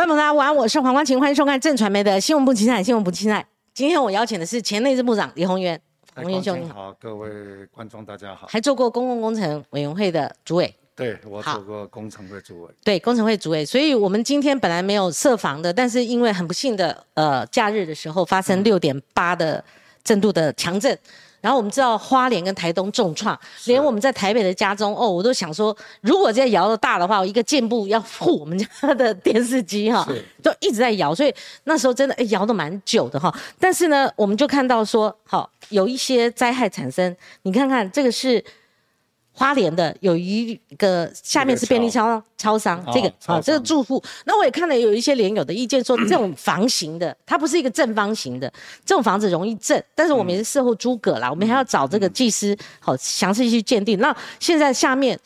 观众朋友大家晚，我是黄光琴，欢迎收看正传媒的新闻部精彩新闻部精彩。今天我邀请的是前内政部长李鸿源，鸿源兄你好，各位观众大家好。还做过公共工程委员会的主委，对我做过工程会主委，对工程会主委，所以我们今天本来没有设防的，但是因为很不幸的，呃，假日的时候发生六点八的震度的强震。然后我们知道花莲跟台东重创，连我们在台北的家中，哦，我都想说，如果这摇的大的话，我一个箭步要护我们家的电视机哈，就一直在摇，所以那时候真的哎摇的蛮久的哈。但是呢，我们就看到说，好有一些灾害产生，你看看这个是花莲的，有一个下面是便利超超商，哦这个超啊这个住户，那我也看了有一些连友的意见说，这种房型的，它不是一个正方形的，这种房子容易震，但是我们也是事后诸葛啦，我们还要找这个技师好详细去鉴定。那现在下面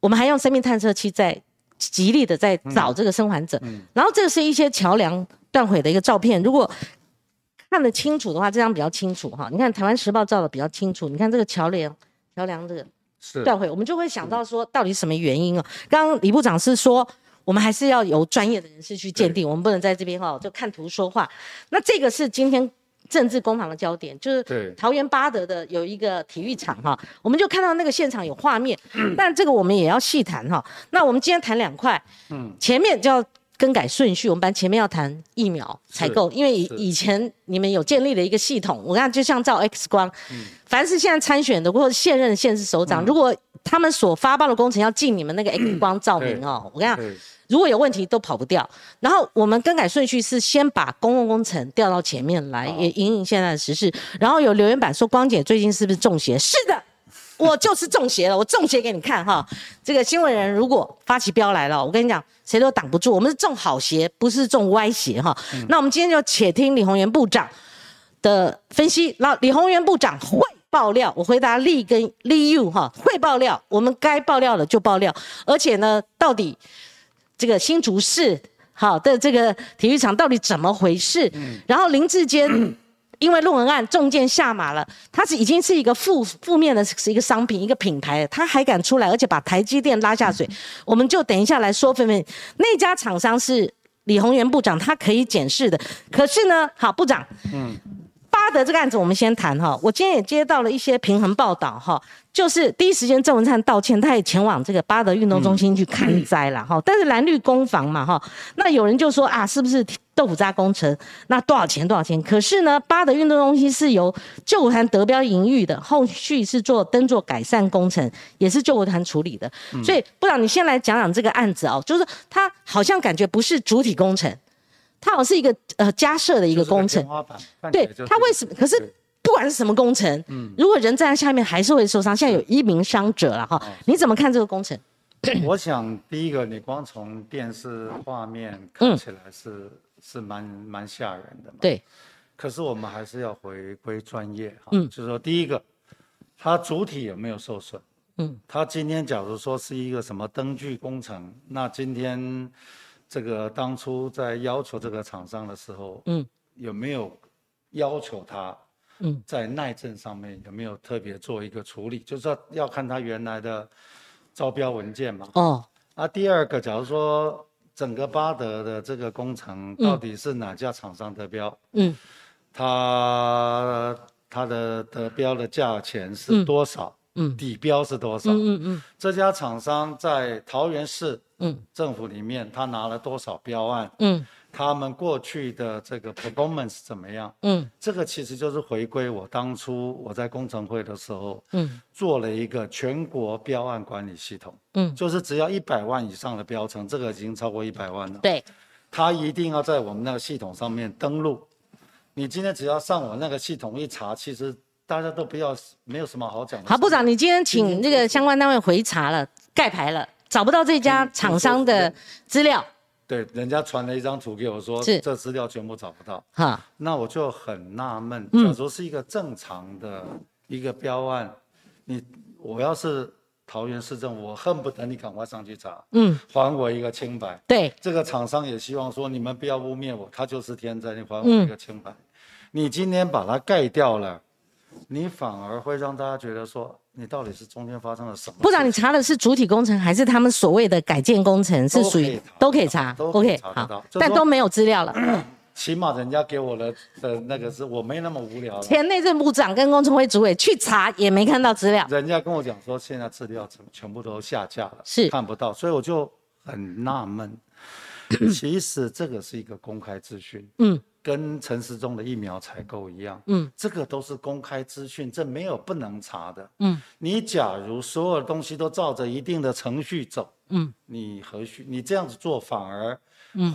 我们还用生命探测器在极力的在找这个生还者，然后这个是一些桥梁断毁的一个照片，如果看得清楚的话，这张比较清楚哈。你看台湾时报照的比较清楚，你看这个桥梁，桥梁这个是断会，我们就会想到说，到底什么原因啊？刚刚李部长是说，我们还是要由专业的人士去鉴定，我们不能在这边哈就看图说话。那这个是今天政治攻防的焦点，就是桃园八德的有一个体育场哈，我们就看到那个现场有画面，但这个我们也要细谈哈。那我们今天谈两块，嗯，前面就要。更改顺序，我们班前面要谈疫苗采购，因为以以前你们有建立了一个系统，我看就像照 X 光，凡是现在参选的或者现任县市首长，如果他们所发报的工程要进你们那个 X 光照明哦，我跟你讲，如果有问题都跑不掉。然后我们更改顺序是先把公共工程调到前面来，也引领现在的时事。然后有留言板说光姐最近是不是中邪？是的。我就是中邪了，我中邪给你看哈。这个新闻人如果发起飙来了，我跟你讲，谁都挡不住。我们是中好邪，不是中歪邪哈。那我们今天就且听李鸿源部长的分析。那李鸿源部长会爆料，我回答利跟利 you 哈，会爆料，我们该爆料的就爆料，而且呢，到底这个新竹市好的这个体育场到底怎么回事？然后林志坚。因为论文案中箭下马了，它是已经是一个负负面的是一个商品一个品牌，他还敢出来，而且把台积电拉下水，我们就等一下来说分分。那家厂商是李鸿源部长，他可以检视的。可是呢，好部长，嗯，巴德这个案子我们先谈哈。我今天也接到了一些平衡报道哈，就是第一时间郑文灿道歉，他也前往这个巴德运动中心去看灾了哈。但是蓝绿攻防嘛哈，那有人就说啊，是不是豆腐渣工程？那多少钱？多少钱？可是呢，八德运动中心是由救国团得标营运的，后续是做灯座改善工程，也是救国团处理的。所以部长，你先来讲讲这个案子哦，就是他好像感觉不是主体工程，它好像是一个呃加设的一个工程。对来就是他为什么？可是不管是什么工程，嗯如果人站在下面还是会受伤。现在有一名伤者了哈，你怎么看这个工程？我想第一个，你光从电视画面嗯看起来是、是蛮蛮吓人的嘛。。对，可是我们还是要回归专业哈，嗯就是说第一个，它主体有没有受损？嗯，它今天假如说是一个什么灯具工程，那今天这个当初在要求这个厂商的时候，嗯，有没有要求他？嗯，在耐震上面有没有特别做一个处理？就是要要看他原来的招标文件嘛。哦，啊，第二个，假如说整个巴德的这个工程到底是哪家厂商得标？嗯它它的得标的价钱是多少？嗯底标是多少？嗯嗯这家厂商在桃园市嗯政府里面，他拿了多少标案？嗯他们过去的这个 performance 怎么样？嗯。这个其实就是回归我当初我在工程会的时候，嗯。做了一个全国标案管理系统，嗯，就是只要一百万以上的标程，这个已经超过一百万了，对，他一定要在我们那个系统上面登录。你今天只要上我那个系统一查，其实大家都不要，没有什么好讲的。好，部长，你今天请那个相关单位回查了，盖牌了，找不到这家厂商的资料，对，人家传了一张图给我说，是这资料全部找不到，哈，那我就很纳闷。嗯假如是一个正常的一个标案，你我要是桃园市政府，我恨不得你赶快上去查，嗯，还我一个清白。对，这个厂商也希望说，你们不要污蔑我，他就是天灾，你还我嗯一个清白。你今天把它盖掉了，你反而会让大家觉得说，你到底是中间发生了什么？部长，你查的是主体工程还是他们所谓的改建工程？是属于都可以查都可以查，但都没有资料了。起码人家给我的的那个是我没那么无聊。前内政部长跟工程会主委去查也没看到资料。人家跟我讲说，现在资料全全部都下架了，是看不到，所以我就很纳闷。其实这个是一个公开资讯，嗯，跟陈时中的疫苗采购一样，嗯，这个都是公开资讯，这没有不能查的，嗯，你假如所有东西都照着一定的程序走，嗯，你何须你这样子做反而。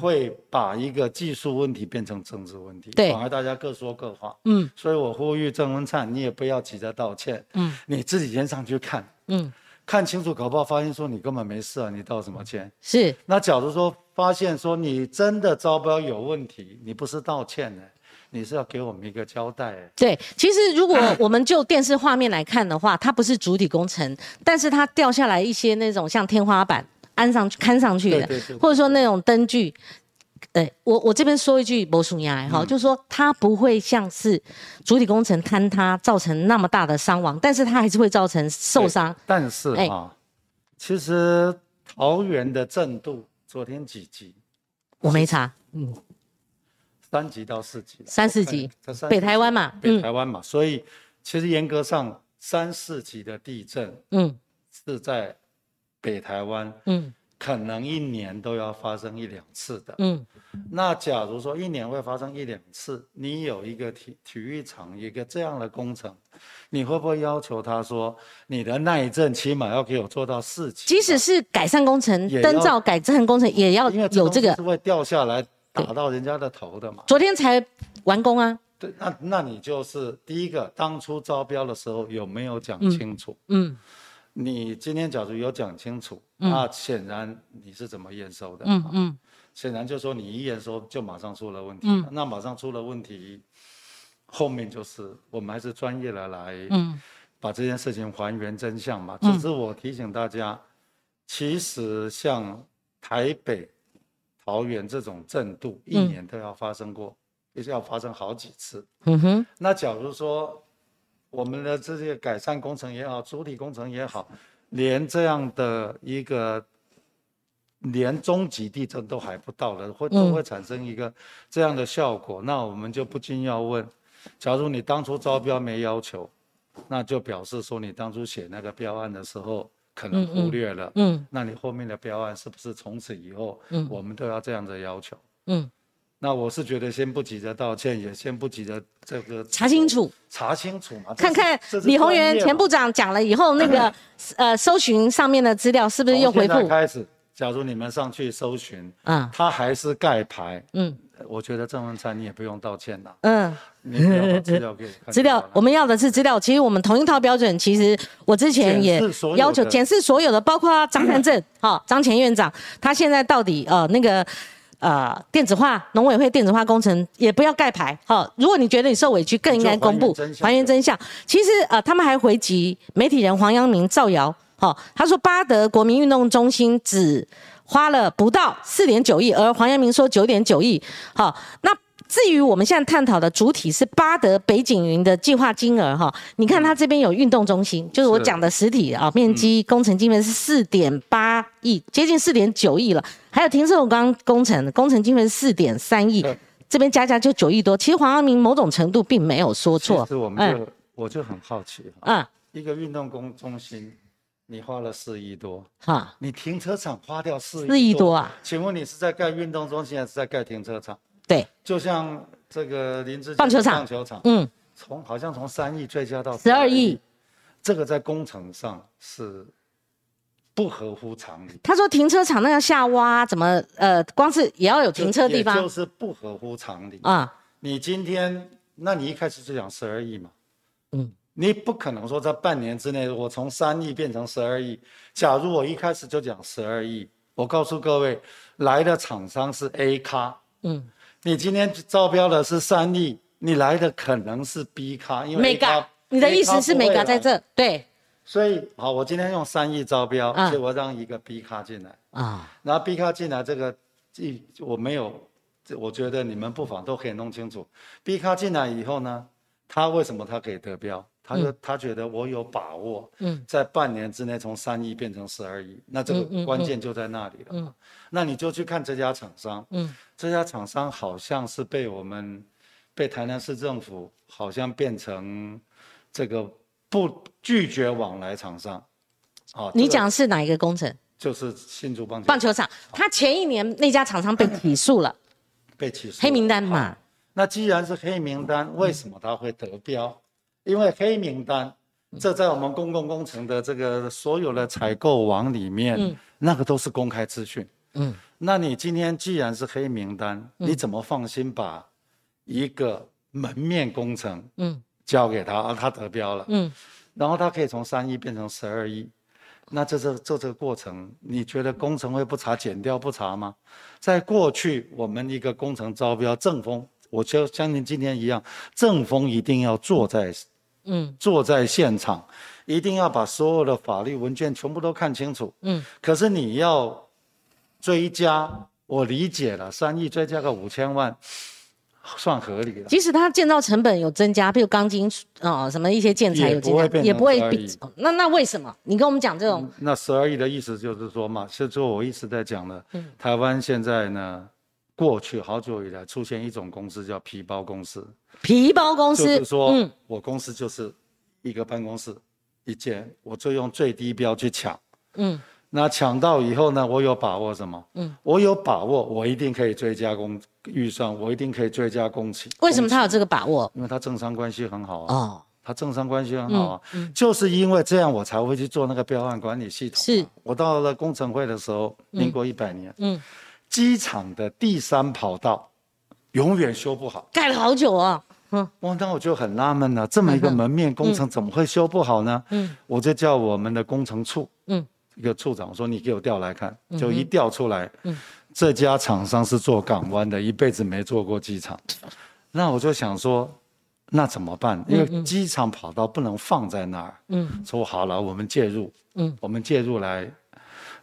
会把一个技术问题变成政治问题，对，反而大家各说各话。嗯，所以我呼吁郑文灿，你也不要急着道歉。嗯，你自己先上去看，嗯，看清楚，搞不好发现说你根本没事啊，你道什么歉？是。那假如说发现说你真的招标有问题，你不是道歉呢，你是要给我们一个交代。对，其实如果我们就电视画面来看的话，它不是主体工程，但是它掉下来一些那种像天花板。安上去看上去的，或者说那种灯具，对我我这边说一句不属牙哈，就是说它不会像是主体工程坍塌造成那么大的伤亡，但是它还是会造成受伤。但是啊，其实桃园的震度昨天几级？我没查，嗯，三级到四级，三四级，北台湾嘛，北台湾嘛，所以其实严格上三四级的地震，嗯，是在。北台湾，嗯，可能一年都要发生一两次的，嗯，那假如说一年会发生一两次，你有一个体体育场一个这样的工程，你会不会要求他说，你的耐震起码要给我做到四级？即使是改善工程、灯罩改善工程，也要有这个，是会掉下来打到人家的头的嘛？昨天才完工啊。对，那那你就是第一个，当初招标的时候有没有讲清楚？嗯。你今天假如有讲清楚，那显然你是怎么验收的？嗯嗯，显然就说你一验收就马上出了问题。嗯，那马上出了问题，后面就是我们还是专业的来，嗯，把这件事情还原真相嘛。只是我提醒大家，其实像台北、桃园这种震度，一年都要发生过，也是要发生好几次。嗯哼，那假如说。我们的这些改善工程也好，主体工程也好，连这样的一个连中级地震都还不到的，会都会产生一个这样的效果。那我们就不禁要问：假如你当初招标没要求，那就表示说你当初写那个标案的时候可能忽略了。嗯，那你后面的标案是不是从此以后，嗯，我们都要这样的要求？嗯。那我是觉得先不急着道歉，也先不急着这个查清楚，查清楚嘛，看看李宏源前部长讲了以后，那个 呃搜寻上面的资料是不是又回复？开始，假如你们上去搜寻，嗯，他还是盖牌，嗯，我觉得郑文灿你也不用道歉了，嗯，资料给 资料，我们要的是资料。其实我们同一套标准，其实我之前也要求检视所有的，包括张汉正，哈，张前院长，他现在到底呃那个。呃，电子化农委会电子化工程也不要盖牌，好，如果你觉得你受委屈，更应该公布还原真相。其实呃，他们还回击媒体人黄阳明造谣，好，他说巴德国民运动中心只花了不到四点九亿，而黄阳明说九点九亿，好，那。至于我们现在探讨的主体是巴德北景云的计划金额哈，你看它这边有运动中心，就是我讲的实体啊，面积工程经费是四点八亿，接近四点九亿了。还有停车场工程，工程经费是四点三亿，这边加加就九亿多。其实黄耀明某种程度并没有说错。是我们就我就很好奇哈，一个运动工中心，你花了四亿多，哈，你停车场花掉四四亿多啊？请问你是在盖运动中心还是在盖停车场？对，就像这个林志棒球场，棒球场，嗯，从好像从三亿追加到十二亿，这个在工程上是不合乎常理。他说停车场那要下挖，怎么呃，光是也要有停车地方，就是不合乎常理。啊。你今天，那你一开始就讲十二亿嘛，嗯，你不可能说在半年之内我从三亿变成十二亿。假如我一开始就讲十二亿，我告诉各位，来的厂商是 A 咖。嗯，你今天招标的是三亿，你来的可能是 B 卡，因为你的意思是 mega 在这？对，所以好，我今天用三亿招标，结果让一个 B 卡进来啊，然后 B 卡进来，这个既我没有，我觉得你们不妨都可以弄清楚，B 卡进来以后呢，他为什么他可以得标？他就他觉得我有把握，嗯，在半年之内从三亿变成十二亿，那这个关键就在那里了。嗯，那你就去看这家厂商，嗯，这家厂商好像是被我们被台南市政府好像变成这个不拒绝往来厂商。哦，你讲是哪一个工程？就是新竹棒球棒球场，他前一年那家厂商被起诉了，被起诉黑名单嘛。那既然是黑名单，为什么他会得标？因为黑名单，这在我们公共工程的这个所有的采购网里面，那个都是公开资讯。嗯，那你今天既然是黑名单，你怎么放心把一个门面工程，嗯，交给他，而他得标了，嗯，然后他可以从三亿变成十二亿，那这这这这个过程，你觉得工程会不查、减掉不查吗？在过去，我们一个工程招标正风，我就相信今天一样，正风一定要坐在。嗯，坐在现场，一定要把所有的法律文件全部都看清楚。嗯，可是你要追加，我理解了，三亿追加个五千万，算合理了。即使它建造成本有增加，比如钢筋啊什么一些建材有增加，也不会比。那那为什么？你跟我们讲这种？那十二亿的意思就是说嘛，是就我一直在讲的，台湾现在呢，过去好久以来出现一种公司叫皮包公司。皮包公司就是说，我公司就是一个办公室一间，我就用最低标去抢。嗯，那抢到以后呢，我有把握什么？嗯，我有把握，我一定可以追加工预算，我一定可以追加工期。为什么他有这个把握？因为他政商关系很好啊。哦，他政商关系很好啊。嗯，就是因为这样，我才会去做那个标案管理系统。是，我到了工程会的时候，民国一百年，嗯，机场的第三跑道。永远修不好，盖了好久啊。嗯，哇，那我就很纳闷了，这么一个门面工程怎么会修不好呢？嗯，我就叫我们的工程处，嗯，一个处长我说：“你给我调来看。”就一调出来，嗯，这家厂商是做港湾的，一辈子没做过机场。那我就想说，那怎么办？因为机场跑道不能放在那儿。嗯，说好了，我们介入。嗯，我们介入来，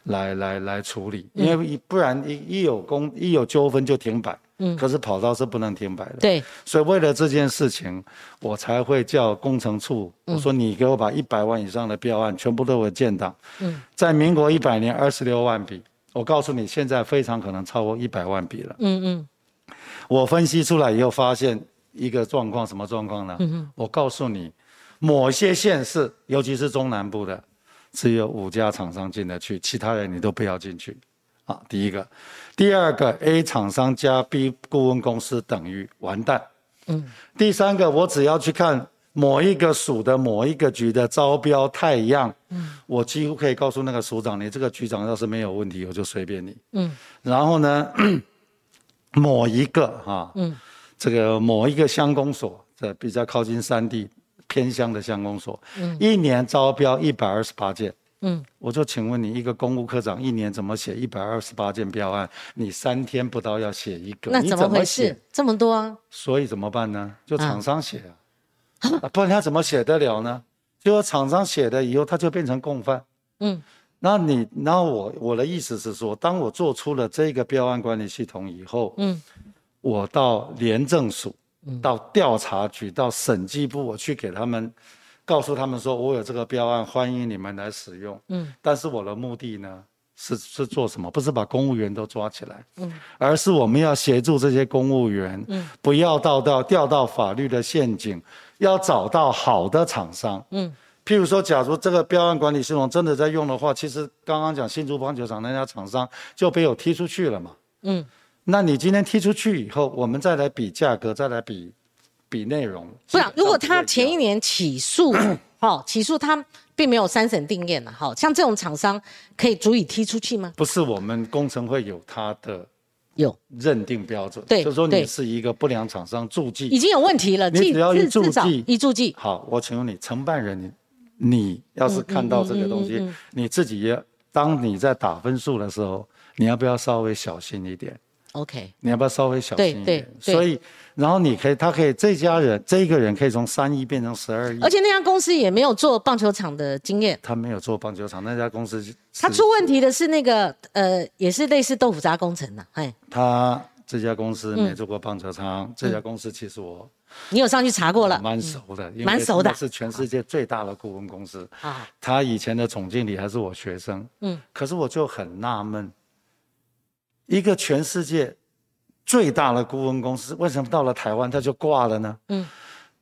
来来来处理，因为不然一一有工一有纠纷就停摆。嗯，可是跑道是不能停摆的。对，所以为了这件事情，我才会叫工程处，我说你给我把一百万以上的标案全部都给建档。嗯，在民国一百年二十六万笔，我告诉你，现在非常可能超过一百万笔了。嗯嗯，我分析出来以后发现一个状况，什么状况呢？嗯我告诉你，某些县市，尤其是中南部的，只有五家厂商进得去，其他人你都不要进去。啊，第一个，第二个，A 厂商加 B 顾问公司等于完蛋。嗯，第三个，我只要去看某一个署的某一个局的招标太阳，嗯，我几乎可以告诉那个署长，你这个局长要是没有问题，我就随便你。嗯，然后呢，某一个哈，嗯，这个某一个乡公所，这比较靠近山地偏乡的乡公所，嗯，一年招标一百二十八件。嗯，我就请问你，一个公务科长一年怎么写一百二十八件标案？你三天不到要写一个，那怎么回事？这么多啊？所以怎么办呢？就厂商写啊，不然他怎么写得了呢？结果厂商写的以后，他就变成共犯。嗯，那你，那我我的意思是说，当我做出了这个标案管理系统以后，嗯，我到廉政署、到调查局、到审计部，我去给他们。告诉他们说，我有这个标案，欢迎你们来使用。嗯，但是我的目的呢，是是做什么？不是把公务员都抓起来，嗯，而是我们要协助这些公务员，嗯，不要到到掉到法律的陷阱，要找到好的厂商，嗯，譬如说，假如这个标案管理系统真的在用的话，其实刚刚讲新竹棒球场那家厂商就被我踢出去了嘛，嗯，那你今天踢出去以后，我们再来比价格，再来比。比内容不是，如果他前一年起诉，好 起诉他并没有三审定验的，好像这种厂商可以足以踢出去吗？不是，我们工程会有他的有认定标准，对，就说你是一个不良厂商注记已经有问题了，你只要一注记一注记。好，我请问你，承办人，你你要是看到这个东西，你自己也当你在打分数的时候，你要不要稍微小心一点？OK，你要不要稍微小心一点？所以，然后你可以，他可以，这家人这一个人可以从三亿变成十二亿。而且那家公司也没有做棒球场的经验。他没有做棒球场，那家公司。他出问题的是那个呃，也是类似豆腐渣工程的，哎。他这家公司没做过棒球场，这家公司其实我你有上去查过了？蛮熟的，蛮熟的，是全世界最大的顾问公司啊。他以前的总经理还是我学生，嗯，可是我就很纳闷，一个全世界最大的顾问公司，为什么到了台湾它就挂了呢？嗯，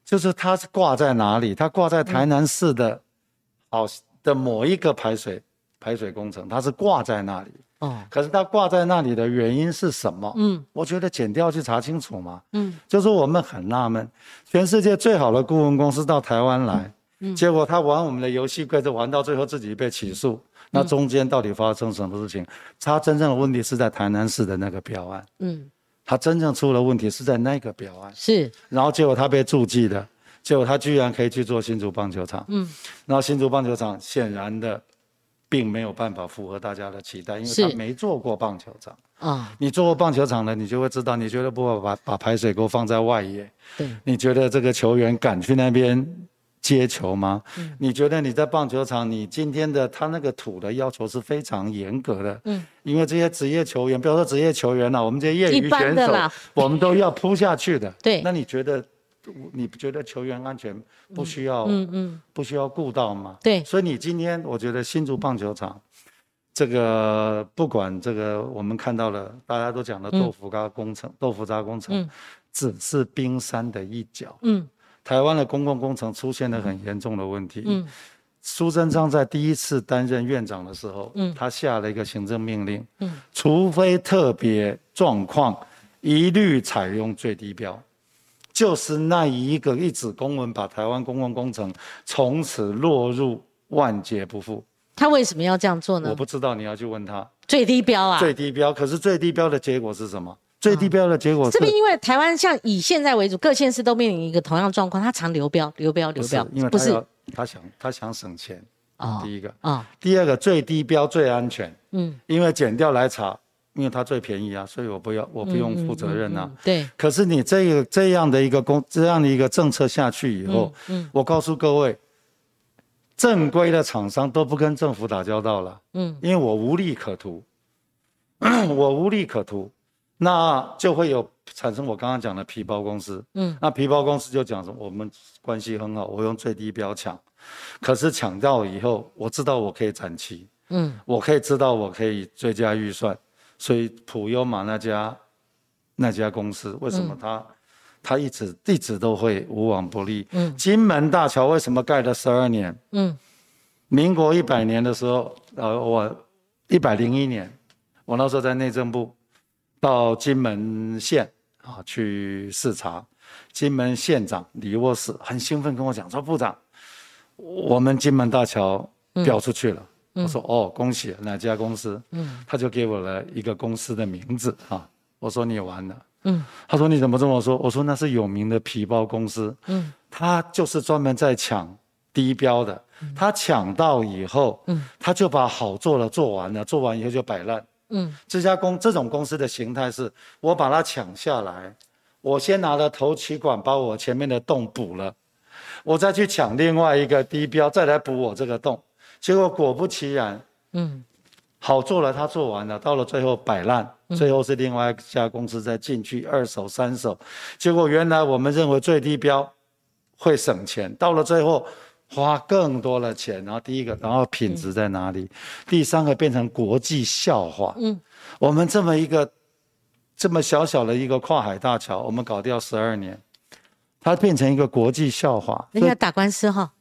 就是它是挂在哪里？它挂在台南市的，好的某一个排水排水工程，它是挂在那里。哦，可是它挂在那里的原因是什么？嗯，我觉得剪掉去查清楚嘛。嗯，就是我们很纳闷，全世界最好的顾问公司到台湾来，嗯，结果他玩我们的游戏规则，玩到最后自己被起诉。那中间到底发生什么事情？他真正的问题是在台南市的那个标案。嗯，他真正出了问题是在那个标案。是，然后结果他被注记的，结果他居然可以去做新竹棒球场。嗯，然后新竹棒球场显然的。并没有办法符合大家的期待，因为他没做过棒球场啊。你做过棒球场的，你就会知道，你觉得不会把把排水沟放在外野？对。你觉得这个球员敢去那边接球吗？嗯。你觉得你在棒球场，你今天的他那个土的要求是非常严格的。嗯。因为这些职业球员，不要说职业球员了，我们这些业余选手，我们都要扑下去的。对。那你觉得？你不觉得球员安全不需要，嗯嗯，不需要顾到吗？对，所以你今天我觉得新竹棒球场，这个不管这个我们看到了，大家都讲的豆腐渣工程，豆腐渣工程只是冰山的一角。嗯，台湾的公共工程出现了很严重的问题。嗯，苏贞昌在第一次担任院长的时候，嗯，他下了一个行政命令，嗯，除非特别状况，一律采用最低标。就是那一个一纸公文，把台湾公共工程从此落入万劫不复。他为什么要这样做呢？我不知道，你要去问他。最低标啊！最低标，可是最低标的结果是什么？最低标的结果是，这边因为台湾像以现在为主，各县市都面临一个同样状况，他常流标、流标、流标，因为不是他想他想省钱啊。第一个啊，第二个最低标最安全，嗯，因为减掉来查。因为它最便宜啊，所以我不要，我不用负责任呐。对。可是你这个这样的一个公这样的一个政策下去以后，嗯，我告诉各位，正规的厂商都不跟政府打交道了，嗯，因为我无利可图，我无利可图，那就会有产生我刚刚讲的皮包公司，嗯，那皮包公司就讲说我们关系很好，我用最低标抢，可是抢到以后，我知道我可以展期，嗯，我可以知道我可以追加预算。所以普优玛那家那家公司为什么他他一直一直都会无往不利？嗯，金门大桥为什么盖了十二年？嗯，民国一百年的时候，呃，我一百零一年，我那时候在内政部到金门县啊去视察，金门县长李沃士很兴奋跟我讲说：“部长，我们金门大桥标出去了。”我说哦，恭喜哪家公司？嗯，他就给我了一个公司的名字啊。我说你完了。嗯，他说你怎么这么说？我说那是有名的皮包公司。嗯，他就是专门在抢低标的。他抢到以后，嗯，他就把好做的做完了，做完以后就摆烂。嗯，这家公这种公司的形态是，我把它抢下来，我先拿了头气管把我前面的洞补了，我再去抢另外一个低标，再来补我这个洞。结果果不其然，嗯，好做了，他做完了，到了最后摆烂，最后是另外一家公司在进去二手、三手，结果原来我们认为最低标会省钱，到了最后花更多的钱。然后第一个，然后品质在哪里？第三个变成国际笑话。嗯，我们这么一个这么小小的一个跨海大桥，我们搞掉十二年，它变成一个国际笑话。人家打官司哈。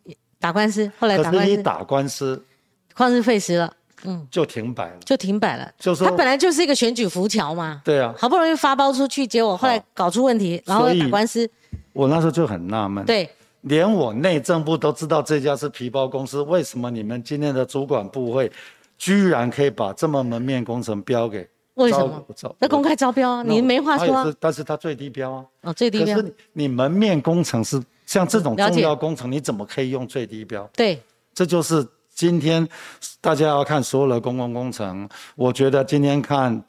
打官司，后来打官司，打官司，旷日费时了，嗯，就停摆了，就停摆了。就说他本来就是一个选举浮桥嘛，对啊，好不容易发包出去，结果后来搞出问题，然后打官司。我那时候就很纳闷，对，连我内政部都知道这家是皮包公司，为什么你们今天的主管部会居然可以把这么门面工程标给？为什么？那公开招标，你没话说。但是它最低标啊，哦，最低标。可是你门面工程是。像这种重要工程，你怎么可以用最低标？对，这就是今天大家要看所有的公共工程。我觉得今天看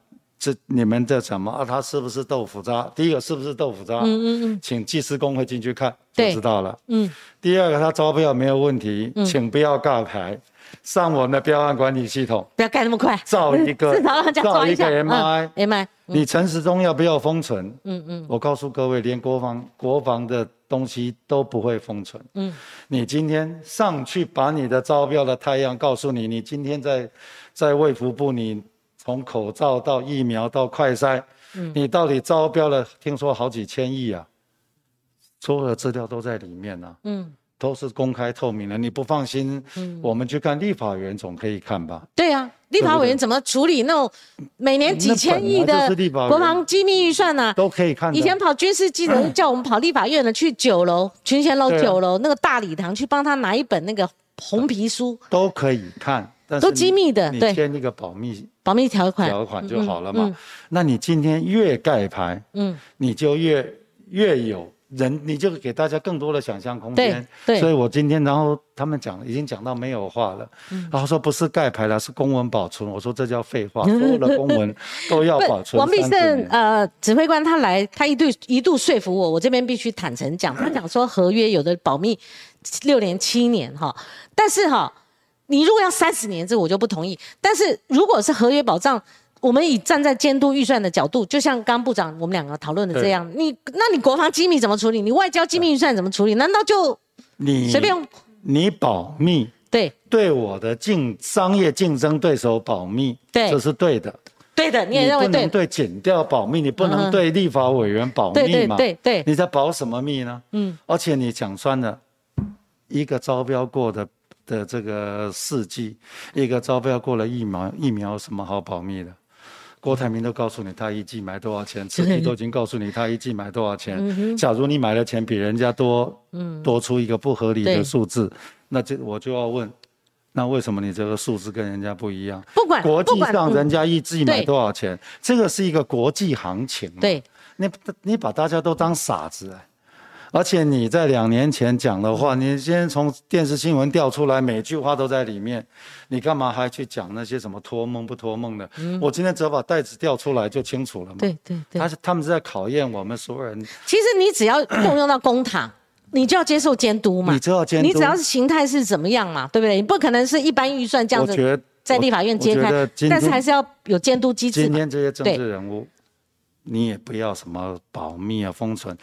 这你们这什么啊？它是不是豆腐渣？第一个是不是豆腐渣？嗯嗯嗯，请技师工会进去看就知道了。嗯。第二个，它招标没有问题，请不要挂牌，上我们的标案管理系统。不要盖那么快，造一个，至少让造一个 MI，MI，你陈时中要不要封存？嗯嗯，我告诉各位，连国防国防的东西都不会封存。嗯，你今天上去把你的招标的太阳告诉你，你今天在在卫福部，你从口罩到疫苗到快筛，你到底招标了？听说好几千亿啊，所有的资料都在里面呢。嗯。都是公开透明的，你不放心，我们去看立法委员总可以看吧？对啊，立法委员怎么处理那种每年几千亿的国防机密预算呢？都可以看。以前跑军事记者叫我们跑立法院的，去九楼群贤楼九楼那个大礼堂去帮他拿一本那个红皮书，都可以看，都机密的，你，签那个保密保密条款条款就好了嘛。那你今天越盖牌，嗯，你就越越有。人你就给大家更多的想象空间，对，所以我今天然后他们讲已经讲到没有话了，然后说不是盖牌了，是公文保存。我说这叫废话，所有的公文都要保存。王必胜呃指挥官他来，他一度一度说服我，我这边必须坦诚讲，他讲说合约有的保密六年七年哈，但是哈你如果要三十年这我就不同意，但是如果是合约保障。我们以站在监督预算的角度，就像刚部长我们两个讨论的这样，你那你国防机密怎么处理？你外交机密预算怎么处理？难道就你随便你保密？对，对我的竞商业竞争对手保密，对，这是对的。对的，你也认为对？对，减掉保密，你不能对立法委员保密嘛？对对对，你在保什么密呢？嗯，而且你讲穿了，一个招标过的的这个事迹，一个招标过了疫苗，疫苗有什么好保密的？郭台铭都告诉你他一季买多少钱，慈禧都已经告诉你他一季买多少钱。假如你买的钱比人家多，多出一个不合理的数字，那就我就要问，那为什么你这个数字跟人家不一样？不管国际上人家一季买多少钱，这个是一个国际行情。对，你你把大家都当傻子而且你在两年前讲的话，你先从电视新闻调出来，每句话都在里面，你干嘛还去讲那些什么托梦不托梦的？我今天只要把袋子调出来就清楚了嘛。对对对，他是他们是在考验我们所有人。其实你只要动用到公堂，你就要接受监督嘛。你知道监督，你只要是形态是怎么样嘛，对不对？你不可能是一般预算这样子在立法院揭开，但是还是要有监督机制。今天这些政治人物，你也不要什么保密啊、封存。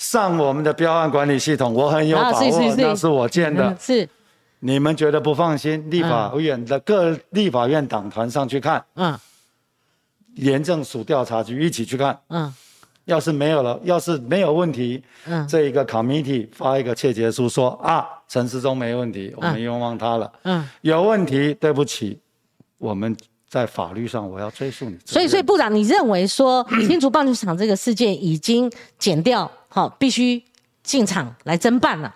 上我们的标案管理系统，我很有把握，那是我建的。是，你们觉得不放心，立法院的各立法院党团上去看。嗯。廉政署调查局一起去看。嗯。要是没有了，要是没有问题，嗯，这一个 committee 发一个切结书说啊，陈世忠没问题，我们冤枉他了。嗯。有问题，对不起，我们在法律上我要追诉你。所以，所以部长，你认为说新竹棒球场这个事件已经减掉？好，必须进场来侦办了。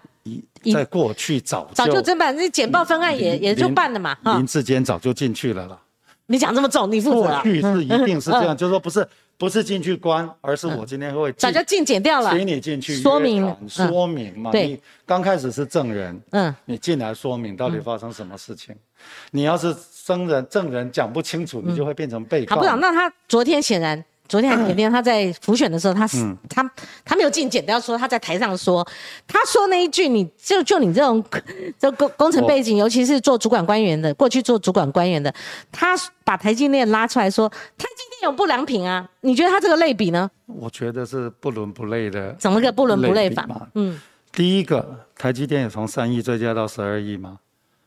在过去早早就侦办，那简报分案也也就办了嘛。林志坚早就进去了啦。你讲这么重，你负责。过去是一定是这样，就是说不是不是进去关，而是我今天会早就进检掉了，请你进去说明说明嘛。你，刚开始是证人，嗯，你进来说明到底发生什么事情。你要是证人证人讲不清楚，你就会变成被告。好，部长，那他昨天显然。昨天还前天，他在复选的时候，他是他他没有进检，都要说他在台上说，他说那一句，你就就你这种 这工工程背景，尤其是做主管官员的，过去做主管官员的，他把台积电拉出来说，台积电有不良品啊，你觉得他这个类比呢？我觉得是不伦不类的，怎么个不伦不类法？嗯，第一个，台积电也从三亿追加到十二亿吗？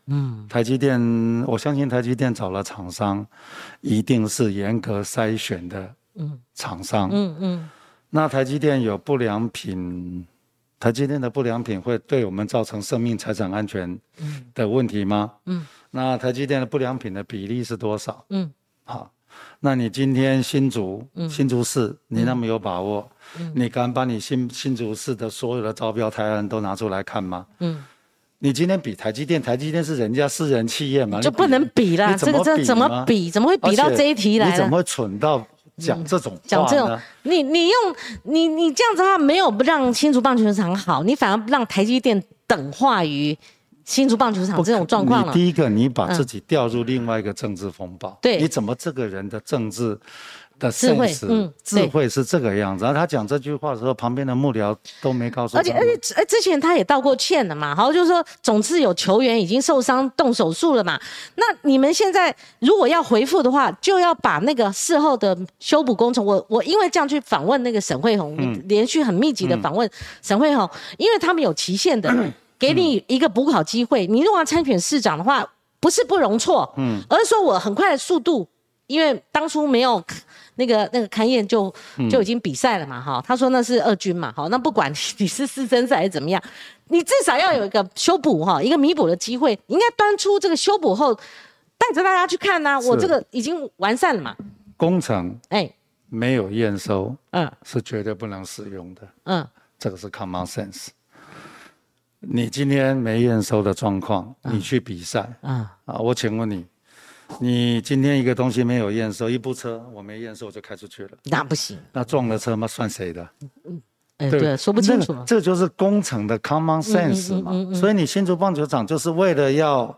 嗯，台积电，我相信台积电找了厂商，一定是严格筛选的。嗯，厂商，嗯嗯，那台积电有不良品，台积电的不良品会对我们造成生命财产安全的问题吗？嗯，那台积电的不良品的比例是多少？嗯，好，那你今天新竹，新竹市，你那么有把握？嗯，你敢把你新新竹市的所有的招标台案都拿出来看吗？嗯，你今天比台积电，台积电是人家私人企业嘛，就不能比啦，这个这怎么比？怎么会比到这一题来？你怎么会蠢到？讲这种讲这种，你你用你你这样子的话，没有不让新竹棒球场好，你反而让台积电等化于新竹棒球场这种状况了。第一个，你把自己掉入另外一个政治风暴。对，你怎么这个人的政治的智慧嗯智慧是这个样子。然后他讲这句话的时候，旁边的幕僚都没告诉他。而且而且哎，之前他也道过歉了嘛，好，就是说总之有球员已经受伤动手术了嘛。那你们现在如果要回复的话，就要把那个事后的修补工程，我我因为这样去访问那个沈慧红，嗯连续很密集的访问沈慧红，因为他们有期限的，给你一个补考机会。你如果要参选市长的话，不是不容错，嗯，而是说我很快的速度，因为当初没有。那个那个勘验就就已经比赛了嘛，哈、他说那是二军嘛，好，那不管你 是师生赛还是怎么样，你至少要有一个修补哈，一个弥补的机会，你应该端出这个修补后，带着大家去看呐、我这个已经完善了嘛，工程哎，没有验收嗯。是绝对不能使用的，嗯，这个是 common sense。你今天没验收的状况，你去比赛啊，啊？我请问你，你今天一个东西没有验收，一部车我没验收我就开出去了，那不行，那撞了车嘛算谁的？哎，对对，说不清楚那个这就是工程的 common sense 嘛。所以你新竹棒球场就是为了要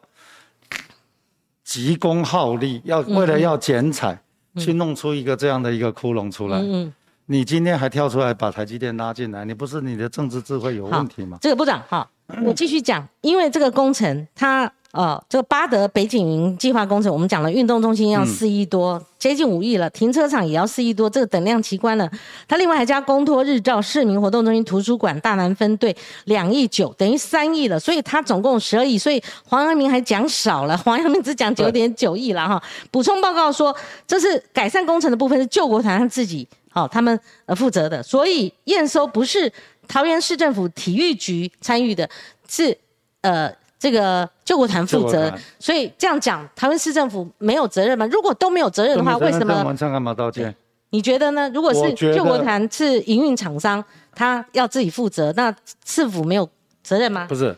急功好利，要为了要剪彩，去弄出一个这样的一个窟窿出来。嗯你今天还跳出来把台积电拉进来，你不是你的政治智慧有问题吗？这个部长哈，我继续讲，因为这个工程它呃，这个巴德北景云计划工程，我们讲了，运动中心要四亿多，接近五亿了，停车场也要四亿多，这个等量齐观了。它另外还加公托、日照、市民活动中心、图书馆、大南分队两亿九，等于三亿了，所以它总共十二亿，所以黄阳明还讲少了，黄阳明只讲九点九亿了哈。补充报告说，这是改善工程的部分是救国团他自己好、他们呃负责的，所以验收不是桃园市政府体育局参与的，是呃这个救国团负责所以这样讲，台湾市政府没有责任吗？如果都没有责任的话，为什么？晚上干嘛道歉？你觉得呢？如果是救国团是营运厂商，他要自己负责，那市府没有责任吗？不是，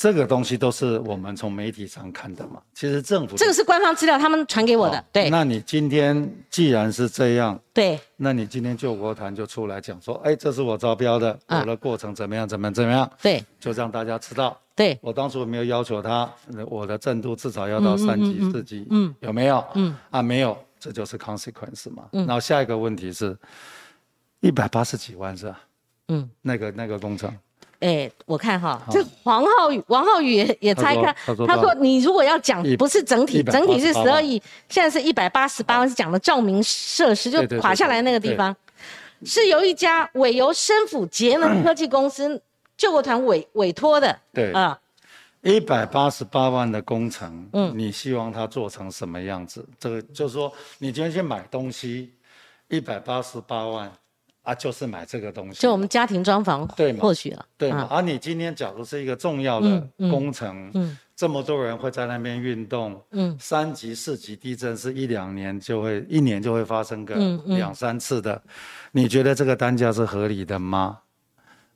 这个东西都是我们从媒体上看的嘛。其实政府这个是官方资料，他们传给我的好。对那你今天既然是这样，对，那你今天救国团就出来讲说，哎，这是我招标的，啊我的过程怎么样，怎么样，怎么样，对就让大家知道。对，我当初没有要求他，呃我的震度至少要到三级、四级，嗯有没有？嗯，啊，没有，这就是 consequence 嘛。嗯然后下一个问题是，一百八十几万是吧？嗯，那个那个工程，哎，我看哈，这黄浩宇、王浩宇也也猜看，他说你如果要讲不是整体，整体是万十二亿，现在是一百八十八万，是讲的照明设施，就垮下来那个地方，是由一家委由深府节能 科技公司救国团委委托的，对。啊，一百八十八万的工程，嗯，你希望它做成什么样子？这个就是说，你今天去买东西，一百八十八万啊，就是买这个东西，就我们家庭装潢，对嘛或许啊，对嘛？啊而、你今天假如是一个重要的工程，嗯这么多人会在那边运动，嗯三级、四级地震是一两年就会，一年就会发生个两三次的，你觉得这个单价是合理的吗？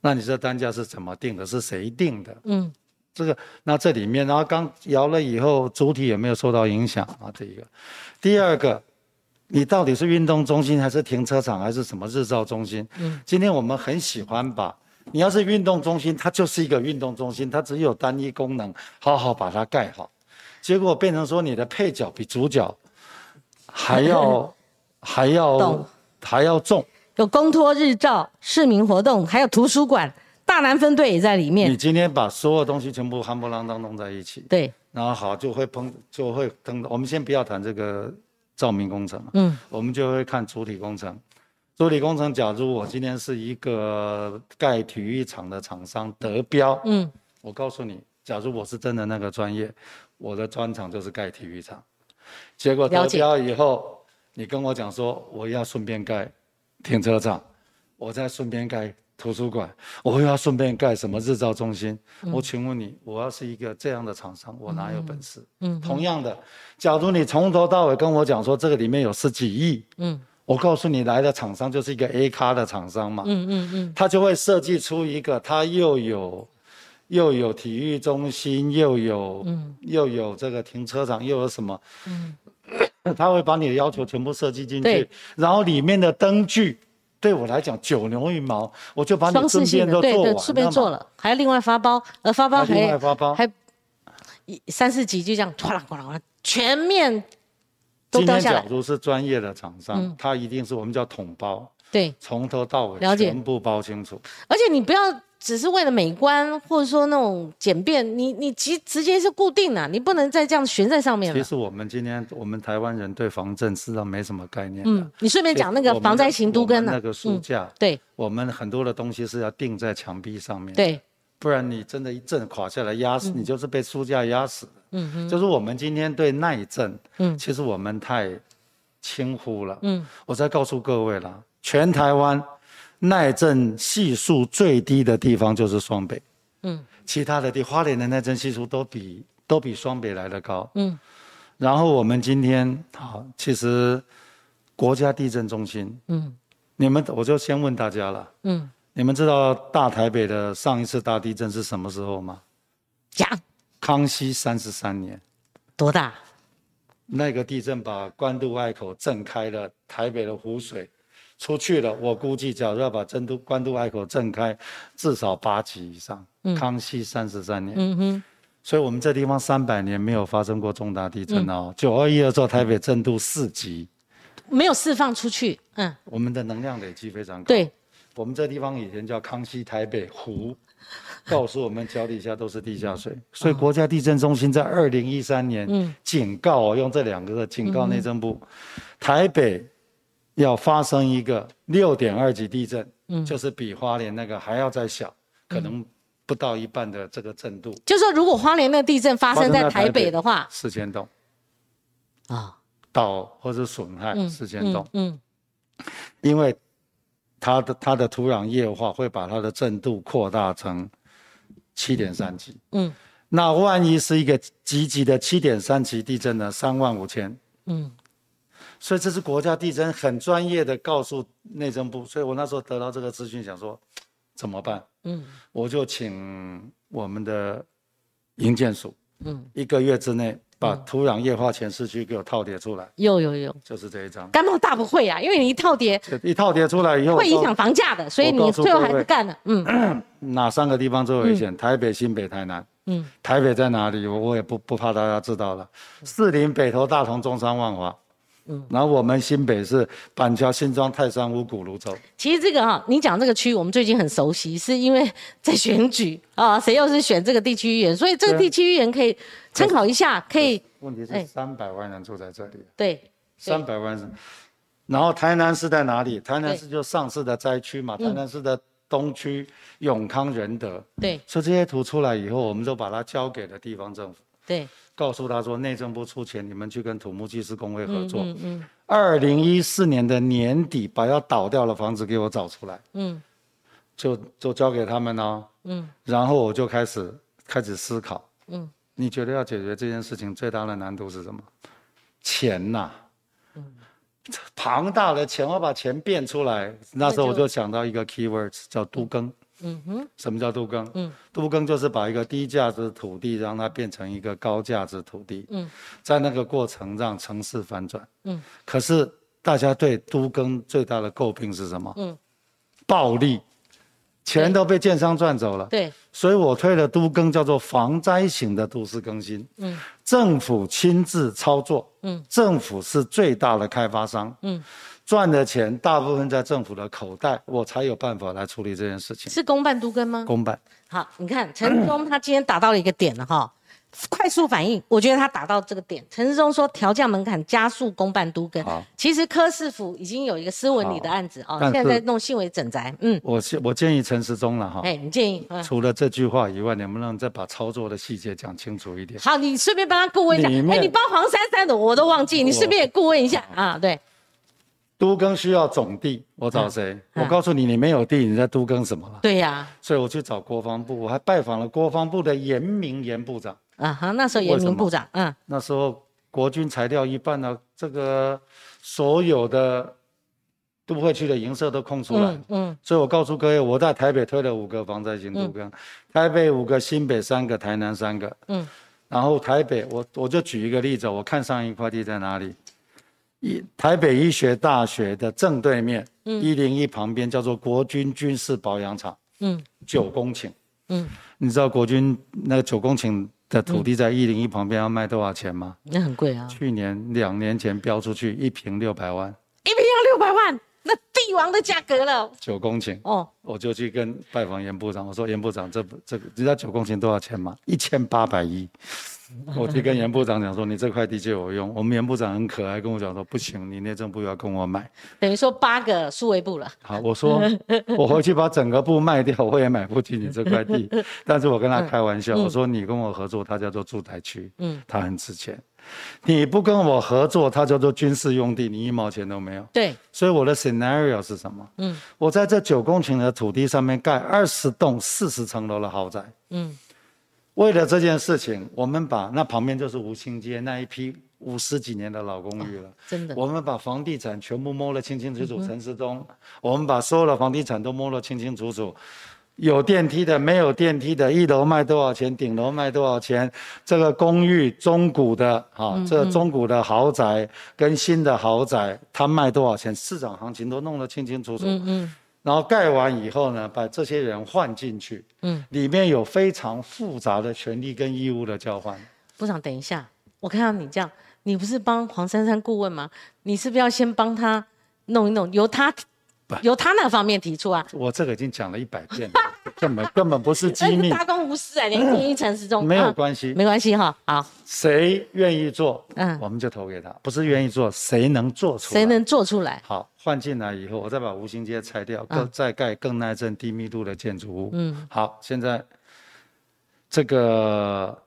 那你这单价是怎么定的？是谁定的？嗯这个，那这里面，然后刚摇了以后，主体有没有受到影响啊？这一个，第二个，你到底是运动中心还是停车场还是什么日照中心？嗯，今天我们很喜欢把，你要是运动中心，它就是一个运动中心，它只有单一功能，好好把它盖好，结果变成说你的配角比主角还要 还要懂还要重。有公托、日照、市民活动，还有图书馆，大南分队也在里面你，今天把所有东西全部夯不啷当弄在一起，对，然后好就会碰就会碰到。我们先不要谈这个照明工程，嗯我们就会看主体工程。主体工程，假如我今天是一个盖体育场的厂商得标，嗯我告诉你，假如我是真的那个专业，我的专长就是盖体育场。结果得标以后，你跟我讲说我要顺便盖停车场，我再顺便盖图书馆，我又要顺便盖什么日照中心。嗯。我请问你，我要是一个这样的厂商，我哪有本事？嗯同样的，假如你从头到尾跟我讲说这个里面有十几亿，嗯。我告诉你，来的厂商就是一个 A 咖的厂商嘛，嗯嗯嗯，他就会设计出一个，他又有又有体育中心，又有、嗯。又有这个停车场，又有什么，他会把你的要求全部设计进去对，然后里面的灯具。对我来讲，九牛一毛，我就把你双顺便都做完顺便做了了，还要另外发包，而，发包嘛，还另还外发包，还一三四级就这样哗啦哗啦哗啦，全面今天都掉下来假。如是专业的厂商，他一定是我们叫统包，对，从头到尾了解全部包清楚。而且你不要只是为了美观，或者说那种简便，你你直直接是固定的，你不能再这样悬在上面了。其实我们今天我们台湾人对防震事实上没什么概念的。嗯，你顺便讲那个防灾型都跟呢、那个书架，对我们很多的东西是要钉在墙壁上面，，对，不然你真的一震垮下来压死，你就是被书架压死的。嗯哼，就是我们今天对耐震，嗯其实我们太轻忽了。嗯，我再告诉各位了，全台湾耐震系数最低的地方就是双北，嗯其他的地花莲的耐震系数都比都比双北来的高。嗯然后我们今天好，其实国家地震中心，嗯你们我就先问大家了，嗯，你们知道大台北的上一次大地震是什么时候吗？讲康熙三十三年。多大？那个地震把关渡隘口震开了，台北的湖水出去了。我估计，假如要把真都关渡隘口震开，至少八级以上。康熙三十三年，嗯哼，所以我们这地方三百年没有发生过重大地震哦。九二一的时候，台北震度四级，没有释放出去。嗯，我们的能量累积非常高。对，我们这地方以前叫康熙台北湖，告诉我们脚底下都是地下水，所以国家地震中心在二零一三年警告哦，用这两个字警告内政部，台北要发生一个六点二级地震，就是比花莲那个还要再小，可能不到一半的这个震度，就说如果花莲那个地震发生在台台北北的话，四千栋。啊，倒或者损害四千栋，嗯因为它的它的土壤液化会把它的震度扩大成七点三级。嗯。那万一是一个级级的七点三级地震呢？三万五千。嗯所以这是国家地震很专业的告诉内政部，所以我那时候得到这个资讯，想说 怎么办？嗯我就请我们的营建署嗯，一个月之内把土壤液化前市区给我套叠出来，有有有，就是这一张。干冒大不会啊，因为你一套叠一套叠出来以后，会影响房价的，所以你最后还是干了。嗯 哪三个地方最危险？台北、新北、台南。嗯台北在哪里？我我也不不怕大家知道了。士林、北投、大同、中山、万华。嗯，然后我们新北是板桥、新庄、泰山、五股、泸州。其实这个哈、你讲这个区，我们最近很熟悉，是因为在选举 啊，谁又是选这个地区议员，所以这个地区议员可以参考一下，可以问题哎是三百万人住在这里，对三百万人。然后台南市在哪里？台南市就上市的灾区嘛，台南市的东区永康仁德。对所以这些图出来以后，我们就把它交给了地方政府，对，告诉他说，内政部出钱，你们去跟土木技师工会合作。嗯嗯二零一四年的年底，把要倒掉的房子给我找出来，嗯就就交给他们哦。嗯然后我就开始开始思考，嗯你觉得要解决这件事情最大的难度是什么？钱呐、庞大的钱，我把钱变出来。那时候我就想到一个 keywords 叫都更。嗯哼什么叫都更？嗯，都更就是把一个低价值土地让它变成一个高价值土地。嗯，在那个过程让城市反转。嗯，可是大家对都更最大的诟病是什么？嗯，暴利，钱都被建商赚走了。对所以我推的都更叫做防灾型的都市更新。嗯，政府亲自操作。嗯，政府是最大的开发商。嗯，赚的钱大部分在政府的口袋，我才有办法来处理这件事情。是公办都跟吗？公办。好，你看陈志忠他今天打到了一个点了哈，快速反应，我觉得他打到这个点。陈志忠说调降门槛，加速公办都跟。其实柯市府已经有一个斯文里的案子哦，但是现在在弄新委整宅。嗯，我建我建议陈时中了哈。哎，你建议？嗯，除了这句话以外，能不能再把操作的细节讲清楚一点？好，你顺便帮他顾问一下。哎，你帮黄珊珊的我都忘记，你顺便也顾问一下啊。对，都更需要总地，我找谁？嗯我告诉你，你没有地，你在都更什么了？对呀，所以我去找国防部，我还拜访了国防部的严明严部长。啊哈，那时候严明部长，嗯那时候国军裁掉一半呢，这个所有的都会区的营舍都空出来。嗯嗯所以我告诉各位，我在台北推了五个防灾型都更，台北五个，新北三个，台南三个。嗯然后台北，我我就举一个例子，我看上一块地在哪里？一台北医学大学的正对面，一零一旁边叫做国军军事保养厂，嗯九公顷。嗯你知道国军那个九公顷的土地在一零一旁边要卖多少钱吗？那很贵啊，去年两年前标出去一平六百万，一平要六百万，那帝王的价格了。九公顷，哦，我就去跟拜访严部长，我说严部长，这这个你知道九公顷多少钱吗？一千八百亿。我去跟严部长讲说，你这块地借我用。我们严部长很可爱，跟我讲说，不行，你内政部要跟我买。等于说八个数位部了。好，我说 我回去把整个部卖掉，我也买不起你这块地。但是我跟他开玩笑，我说你跟我合作，他叫做住宅区，嗯，它很值钱。你不跟我合作，它叫做军事用地，你一毛钱都没有。对。所以我的 scenario 是什么？嗯，我在这九公顷的土地上面盖二十栋四十层楼的豪宅。嗯。为了这件事情，我们把那旁边就是吴兴街那一批五十几年的老公寓了。真的，我们把房地产全部摸得清清楚楚。陈世忠，我们把所有的房地产都摸得清清楚楚，有电梯的，没有电梯的，一楼卖多少钱，顶楼卖多少钱，这个公寓中古的啊，这中古的豪宅跟新的豪宅，它卖多少钱，市场行情都弄得清清楚楚。嗯嗯。然后盖完以后呢，把这些人换进去，嗯，里面有非常复杂的权利跟义务的交换。部长，等一下，我看到你这样，你不是帮黄珊珊顾问吗？你是不是要先帮他弄一弄，由他？由他那方面提出啊，我这个已经讲了一百遍了，根本根本不是机密，大公无私哎，连第一层之中没有关系，没关系哈。好，谁愿意做，嗯，我们就投给他。不是愿意做，谁能做出来？谁能做出来？好，换进来以后，我再把吴兴街拆掉，更再盖更耐震、低密度的建筑物。嗯，好，现在这个。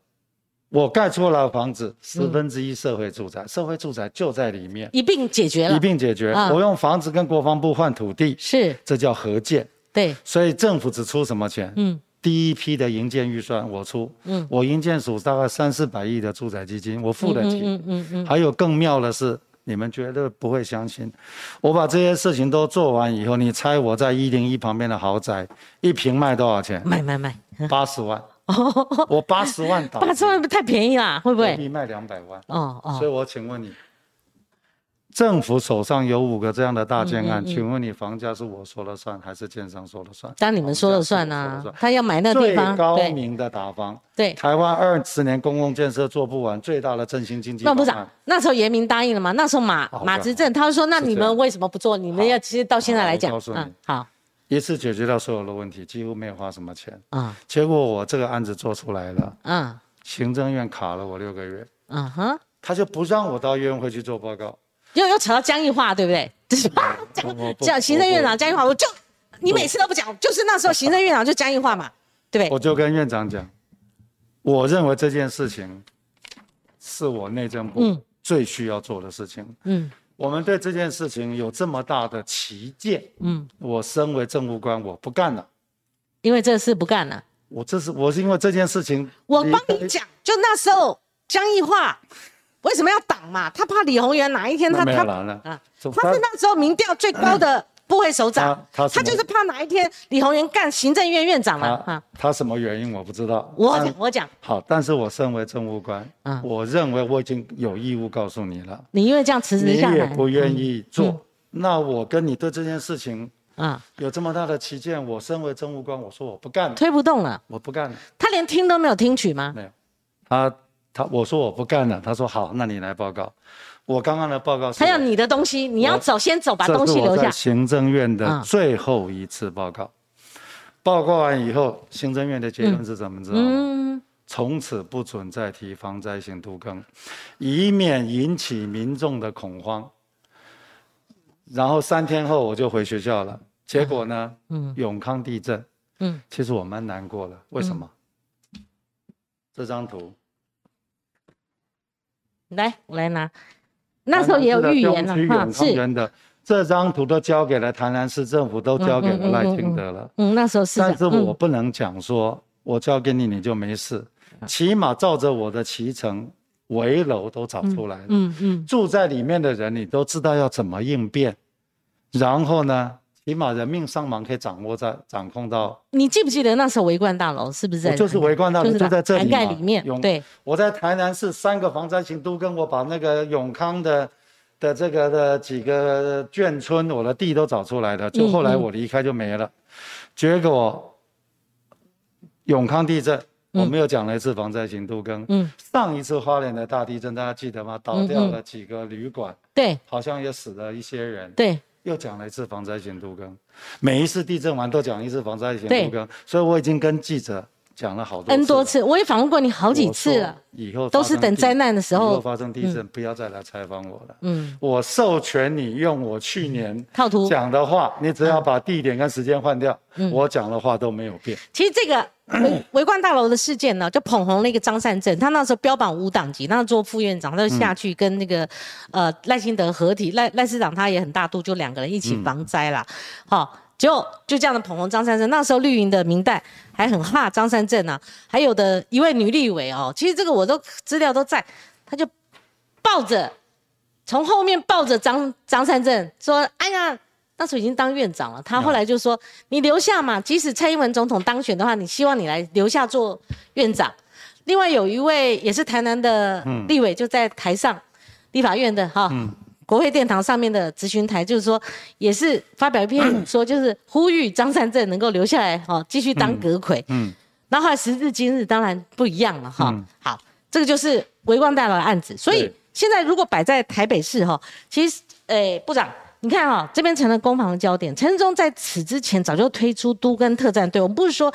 我盖出了房子，十分之一社会住宅，社会住宅就在里面，一并解决了，一并解决。我用房子跟国防部换土地，是，这叫合建。对，所以政府只出什么钱？嗯，第一批的营建预算我出，嗯，我营建署大概三四百亿的住宅基金，我付得起。嗯嗯嗯。还有更妙的是，你们绝对不会相信，我把这些事情都做完以后，你猜我在一零一旁边的豪宅一平卖多少钱？卖卖卖，八十万。我八十万打，八十万太便宜啦，会不会？可以卖两百万。哦哦。所以我请问你，政府手上有五个这样的大建案，请问你房价是我说了算，还是建商说了算？当你们说了算啊。他要买那地方。最高明的打方。对。台湾二十年公共建设做不完，最大的振兴经济。那部长，那时候严明答应了吗？那时候马马执政，他说：“那你们为什么不做？你们要其实到现在来讲，嗯，好。”一次解决掉所有的问题，几乎没有花什么钱啊。结果我这个案子做出来了，嗯，行政院卡了我六个月，嗯哼，他就不让我到院会去做报告，又又扯到江义化，对不对？讲行政院长江义化，我就你每次都不讲，就是那时候行政院长就江义化嘛，对不对？我就跟院长讲，我认为这件事情是我内政部最需要做的事情，嗯。我们对这件事情有这么大的旗舰，嗯，我身为政务官，我不干了，因为这事不干了。我这是我是因为这件事情，我帮你讲，就那时候江义化为什么要挡嘛？他怕李宏源哪一天他他啊，他是那时候民调最高的。部会首长，他他就是怕哪一天李宏源干行政院院长了啊？他什么原因我不知道。我讲我讲好，但是我身为政务官，啊，我认为我已经有义务告诉你了。你因为这样辞职下来，你也不愿意做，那我跟你对这件事情啊有这么大的旗舰，我身为政务官，我说我不干了，推不动了，我不干了。他连听都没有听取吗？没有，他他我说我不干了，他说好，那你来报告。我刚刚的报告，还有你的东西，你要走先走，把东西留下。行政院的最后一次报告，报告完以后，行政院的结论是怎么知道吗？从此不准再提防灾型都更，以免引起民众的恐慌。然后三天后我就回学校了，结果呢？嗯，永康地震。嗯，其实我蛮难过的，为什么？这张图，来，我来拿。那时候也有预言了哈，是这张图都交给了台南市政府，都交给了赖清德了。嗯，那时候是。但是我不能讲说，我交给你你就没事，起码照着我的脐程，围楼都找出来了。嗯嗯。住在里面的人，你都知道要怎么应变，然后呢？起码人命伤亡可以掌握在掌控到。你记不记得那时候围观大楼是不是在？就是围观大楼就在这里面。对。我在台南市三个防灾型都跟我把那个永康的的这个的几个眷村，我的地都找出来了。就后来我离开就没了。结果永康地震，我们又讲了一次防灾型都更。嗯，上一次花莲的大地震，大家记得吗？倒掉了几个旅馆，对，好像也死了一些人。对，又讲了一次防灾险度更，每一次地震完都讲一次防灾险度更，所以我已经跟记者。讲了好多 N 多次，我也访问过你好几次了。以后都是等灾难的时候，以后发生地震，不要再来采访我了。嗯，我授权你用我去年套图讲的话，你只要把地点跟时间换掉，我讲的话都没有变。其实这个 围围观大楼的事件呢，就捧红了一个张善政，他那时候标榜无党籍，那做副院长，他就下去跟那个呃赖清德合体，赖赖市长他也很大度，就两个人一起防灾啦。好。就就这样的捧红张三正，那时候绿营的明代还很怕张三正呢，还有的一位女立委哦，其实这个我都资料都在，他就抱着从后面抱着张张三正说：“哎呀，那时候已经当院长了。”他后来就说：“你留下嘛，即使蔡英文总统当选的话，你希望你来留下做院长。”另外有一位也是台南的立委就在台上，立法院的哈。国会殿堂上面的咨询台，就是说，也是发表一篇 说，就是呼吁张善政能够留下来，哈，继续当阁魁。嗯，那后来时至今日，当然不一样了，哈。好，这个就是维光大楼的案子。所以现在如果摆在台北市，哈，其实，诶，部长，你看哈，这边成了攻防的焦点。陈世忠在此之前早就推出都跟特战队，我们不是说。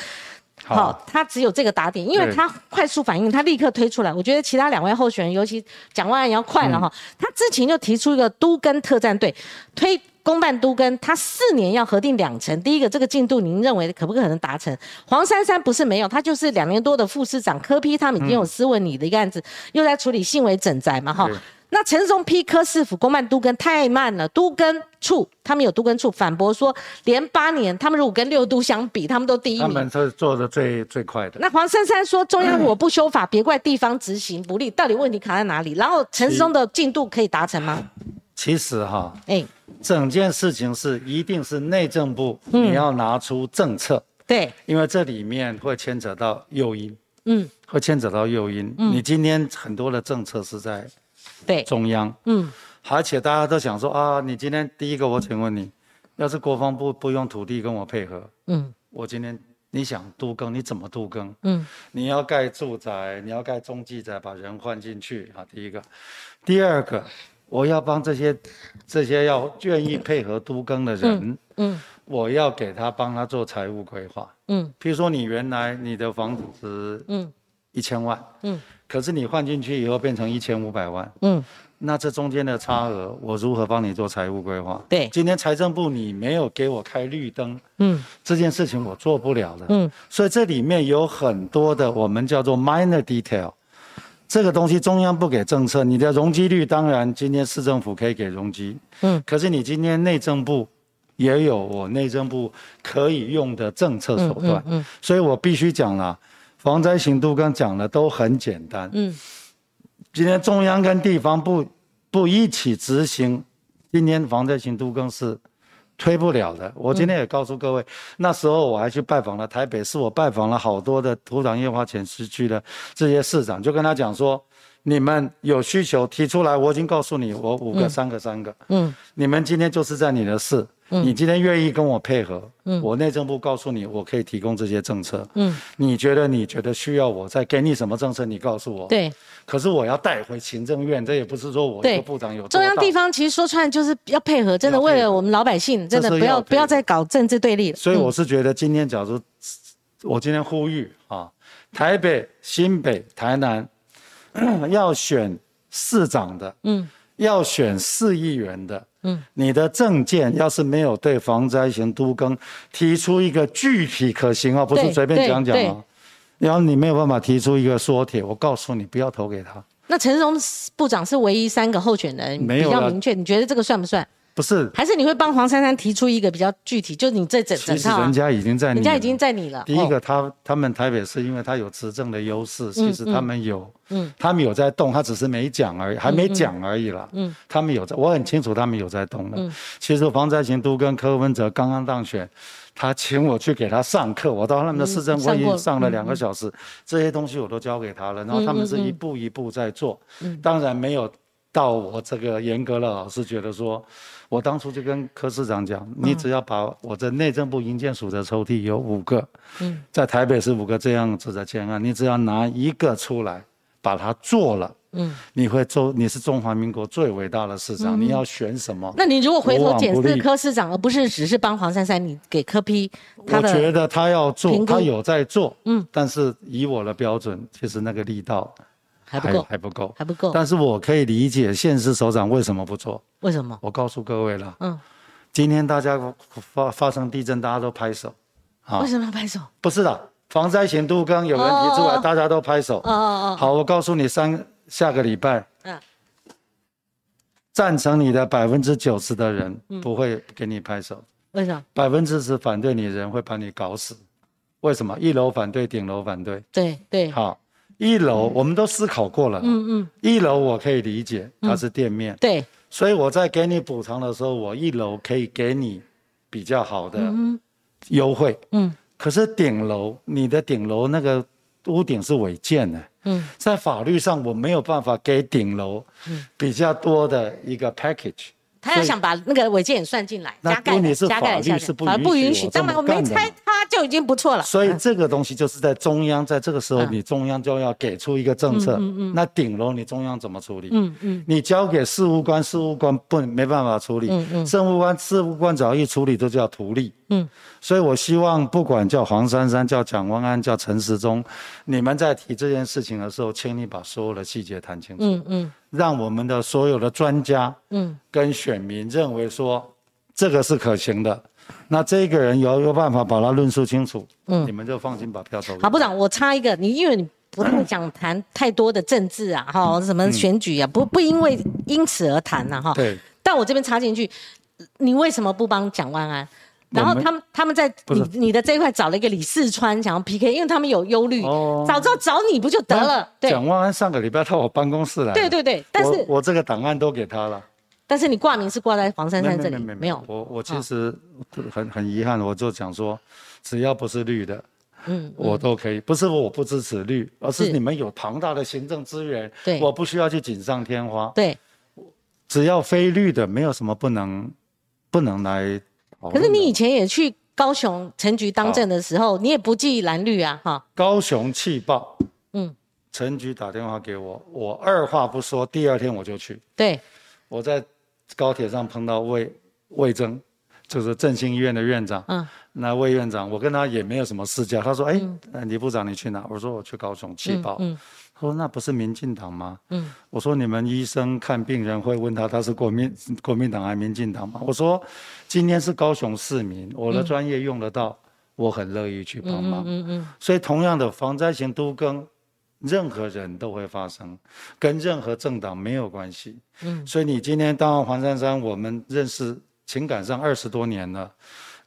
好，他只有这个打点，因为他快速反应，他立刻推出来。我觉得其他两位候选人，尤其蒋万安也要快了哈。他之前就提出一个都跟特战队，推公办都跟，他四年要核定两成。第一个，这个进度您认为可不可能达成？黄珊珊不是没有，他就是两年多的副市长柯批，他们已经有斯文你的一个案子，又在处理信维整宅嘛哈。那陈松批科市府公办都跟太慢了，都跟处他们有都跟处反驳说，连八年他们如果跟六都相比，他们都第一名。他们是做的最最快的。那黄珊珊说，中央如果不修法，别怪地方执行不力，到底问题卡在哪里？然后陈松的进度可以达成吗？其实哈，哎，整件事情是一定是内政部你要拿出政策，对，因为这里面会牵扯到诱因，嗯，会牵扯到诱因。你今天很多的政策是在。对。中央，嗯，而且大家都想说啊，你今天第一个，我请问你，要是国防部不用土地跟我配合，嗯，我今天你想都更，你怎么都更？嗯，你要盖住宅，你要盖中继宅，把人换进去啊，第一个，第二个，我要帮这些这些要愿意配合都更的人，嗯，我要给他帮他做财务规划，嗯，比如说你原来你的房子是，嗯，一千万，嗯。可是你换进去以后变成一千五百万，嗯，那这中间的差额我如何帮你做财务规划？对，今天财政部你没有给我开绿灯，嗯，这件事情我做不了的，嗯，所以这里面有很多的我们叫做 minor detail，这个东西中央不给政策，你的容积率当然今天市政府可以给容积，嗯，可是你今天内政部也有我内政部可以用的政策手段，嗯，所以我必须讲了。防灾行动刚讲的都很简单，嗯，今天中央跟地方不不一起执行，今天防灾行动更是推不了的。我今天也告诉各位，那时候我还去拜访了台北市，我拜访了好多的土壤液化前市区的这些市长，就跟他讲说，你们有需求提出来，我已经告诉你，我五个、三个、三个，嗯，你们今天就是在你的市。你今天愿意跟我配合，嗯，我内政部告诉你，我可以提供这些政策，嗯，你觉得你觉得需要我再给你什么政策？你告诉我，对。可是我要带回行政院，这也不是说我一个部长有。中央地方其实说穿就是要配合，真的为了我们老百姓，真的不要不要再搞政治对立。所以我是觉得今天假如我今天呼吁啊，台北、新北、台南 要选市长的，嗯，要选市议员的。嗯，你的证件要是没有对防灾型都更提出一个具体可行啊，不是随便讲讲啊。然后你没有办法提出一个缩帖，我告诉你不要投给他。那陈荣部长是唯一三个候选人比较明确，你觉得这个算不算？不是，还是你会帮黄珊珊提出一个比较具体，就是你这整整套。人家已经在，人家已经在你了。第一个，他他们台北市，因为他有执政的优势，其实他们有，嗯，他们有在动，他只是没讲而已，还没讲而已了。嗯，他们有在，我很清楚他们有在动的。嗯，其实黄在行都跟柯文哲刚刚当选，他请我去给他上课，我到他们的市政会议上了两个小时，这些东西我都交给他了，然后他们是一步一步在做，当然没有。到我这个严格的老师觉得说，我当初就跟柯市长讲，你只要把我的内政部营建署的抽屉有五个，嗯，在台北是五个这样子的建案，你只要拿一个出来，把它做了。嗯，你会做，你是中华民国最伟大的市长，你要选什么？那你如果回头检视柯市长，而不是只是帮黄珊珊，你给柯批，我觉得他要做，他有在做，嗯，但是以我的标准，其实那个力道还不够，还不够，还不够。但是我可以理解县市首长为什么不做？为什么？我告诉各位了，嗯，今天大家发发生地震，大家都拍手，啊，为什么要拍手？不是的，防灾型都刚有人提出来，大家都拍手，哦哦哦，好，我告诉你三。下个礼拜，嗯，赞成你的百分之九十的人不会给你拍手，为什么？百分之十反对你的人会把你搞死，为什么？一楼反对，顶楼反对，对对。好，一楼我们都思考过了，嗯嗯，一楼我可以理解，它是店面，对，所以我在给你补偿的时候，我一楼可以给你比较好的优惠，嗯，可是顶楼，你的顶楼那个屋顶是违建的。嗯，在法律上我没有办法给顶楼比较多的一个 package。他要想把那个违建也算进来，加盖加盖一下，反不允许。当然我没猜他就已经不错了。所以这个东西就是在中央，在这个时候你中央就要给出一个政策。嗯嗯。那顶楼你中央怎么处理？嗯嗯。你交给事务官，事务官不没办法处理。嗯嗯。政务官，事务官只要一处理，都叫图利。嗯。所以我希望不管叫黄珊珊、叫蒋万安、叫陈时中，你们在提这件事情的时候，请你把所有的细节谈清楚。嗯嗯。让我们的所有的专家，嗯，跟选民认为说这个是可行的，那这个人有一个办法把它论述清楚，嗯，你们就放心把票投。好，部长，我插一个，你因为你不太想谈太多的政治啊，哈，什么选举啊，不不因为因此而谈呐，哈。对。但我这边插进去，你为什么不帮蒋万安？然后他们他们在你你的这一块找了一个李四川想要 PK，因为他们有忧虑，早知道找你不就得了？对蒋万安上个礼拜到我办公室来，对对对，但是我这个档案都给他了。但是你挂名是挂在黄珊珊这里，没有。我我其实很很遗憾，我就讲说，只要不是绿的，嗯，我都可以。不是我不支持绿，而是你们有庞大的行政资源，对，我不需要去锦上添花。对，只要非绿的，没有什么不能不能来。可是你以前也去高雄陈局当政的时候，你也不计蓝绿啊，哈。高雄气爆，嗯，陈局打电话给我，我二话不说，第二天我就去。对，我在高铁上碰到魏魏征，就是振兴医院的院长。嗯，那魏院长，我跟他也没有什么私交。他说：“哎，李部长你去哪？”我说：“我去高雄气爆。”嗯。说那不是民进党吗？嗯，我说你们医生看病人会问他他是国民国民党还是民进党吗？我说今天是高雄市民，我的专业用得到，我很乐意去帮忙。嗯嗯所以同样的防灾型都更，任何人都会发生，跟任何政党没有关系。嗯，所以你今天当黄珊珊，我们认识情感上二十多年了。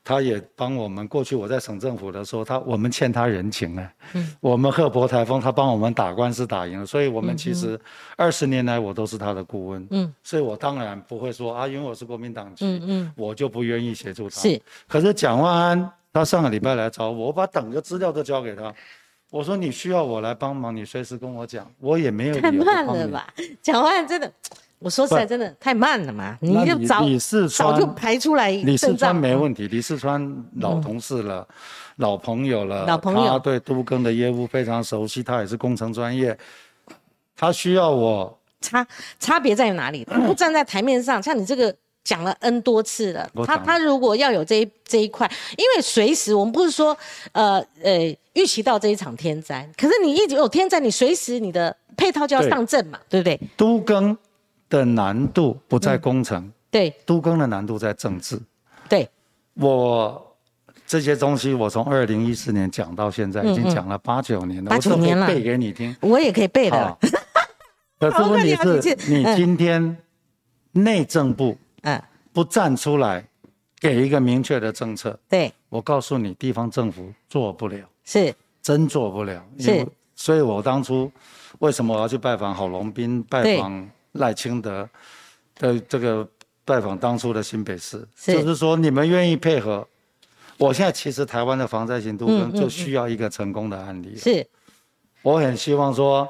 他也帮我们过去我在省政府的时候，他我们欠他人情呢。嗯，我们赫伯台风，他帮我们打官司打赢了，所以我们其实二十年来我都是他的顾问。嗯，所以我当然不会说啊，因为我是国民党籍，嗯嗯，我就不愿意协助他。是，可是蒋万安他上个礼拜来找我，我把整个资料都交给他，我说你需要我来帮忙，你随时跟我讲，我也没有太慢了吧？蒋万安真的。我说实在，真的太慢了嘛！你就早早就排出来。李四川没问题，李四川老同事了，老朋友了，老朋友，他对都更的业务非常熟悉，他也是工程专业。他需要我差差别在哪里？他不站在台面上，像你这个讲了 N 多次了。他他如果要有这一这一块，因为随时我们不是说呃呃预期到这一场天灾，可是你一直有天灾，你随时你的配套就要上阵嘛，对不对？都更。的难度不在工程，对，都更的难度在政治，对，我这些东西我从二零一四年讲到现在，已经讲了八九年了，八九年了，背给你听，我也可以背的。可是问题是，你今天内政部嗯。不站出来给一个明确的政策，对，我告诉你，地方政府做不了，是。真做不了，是，所以我当初为什么我要去拜访郝龙斌，拜访。赖清德的这个拜访当初的新北市，就是说你们愿意配合。我现在其实台湾的防灾型都更就需要一个成功的案例。是，我很希望说，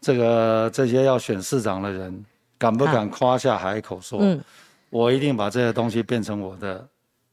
这个这些要选市长的人，敢不敢夸下海口说，我一定把这些东西变成我的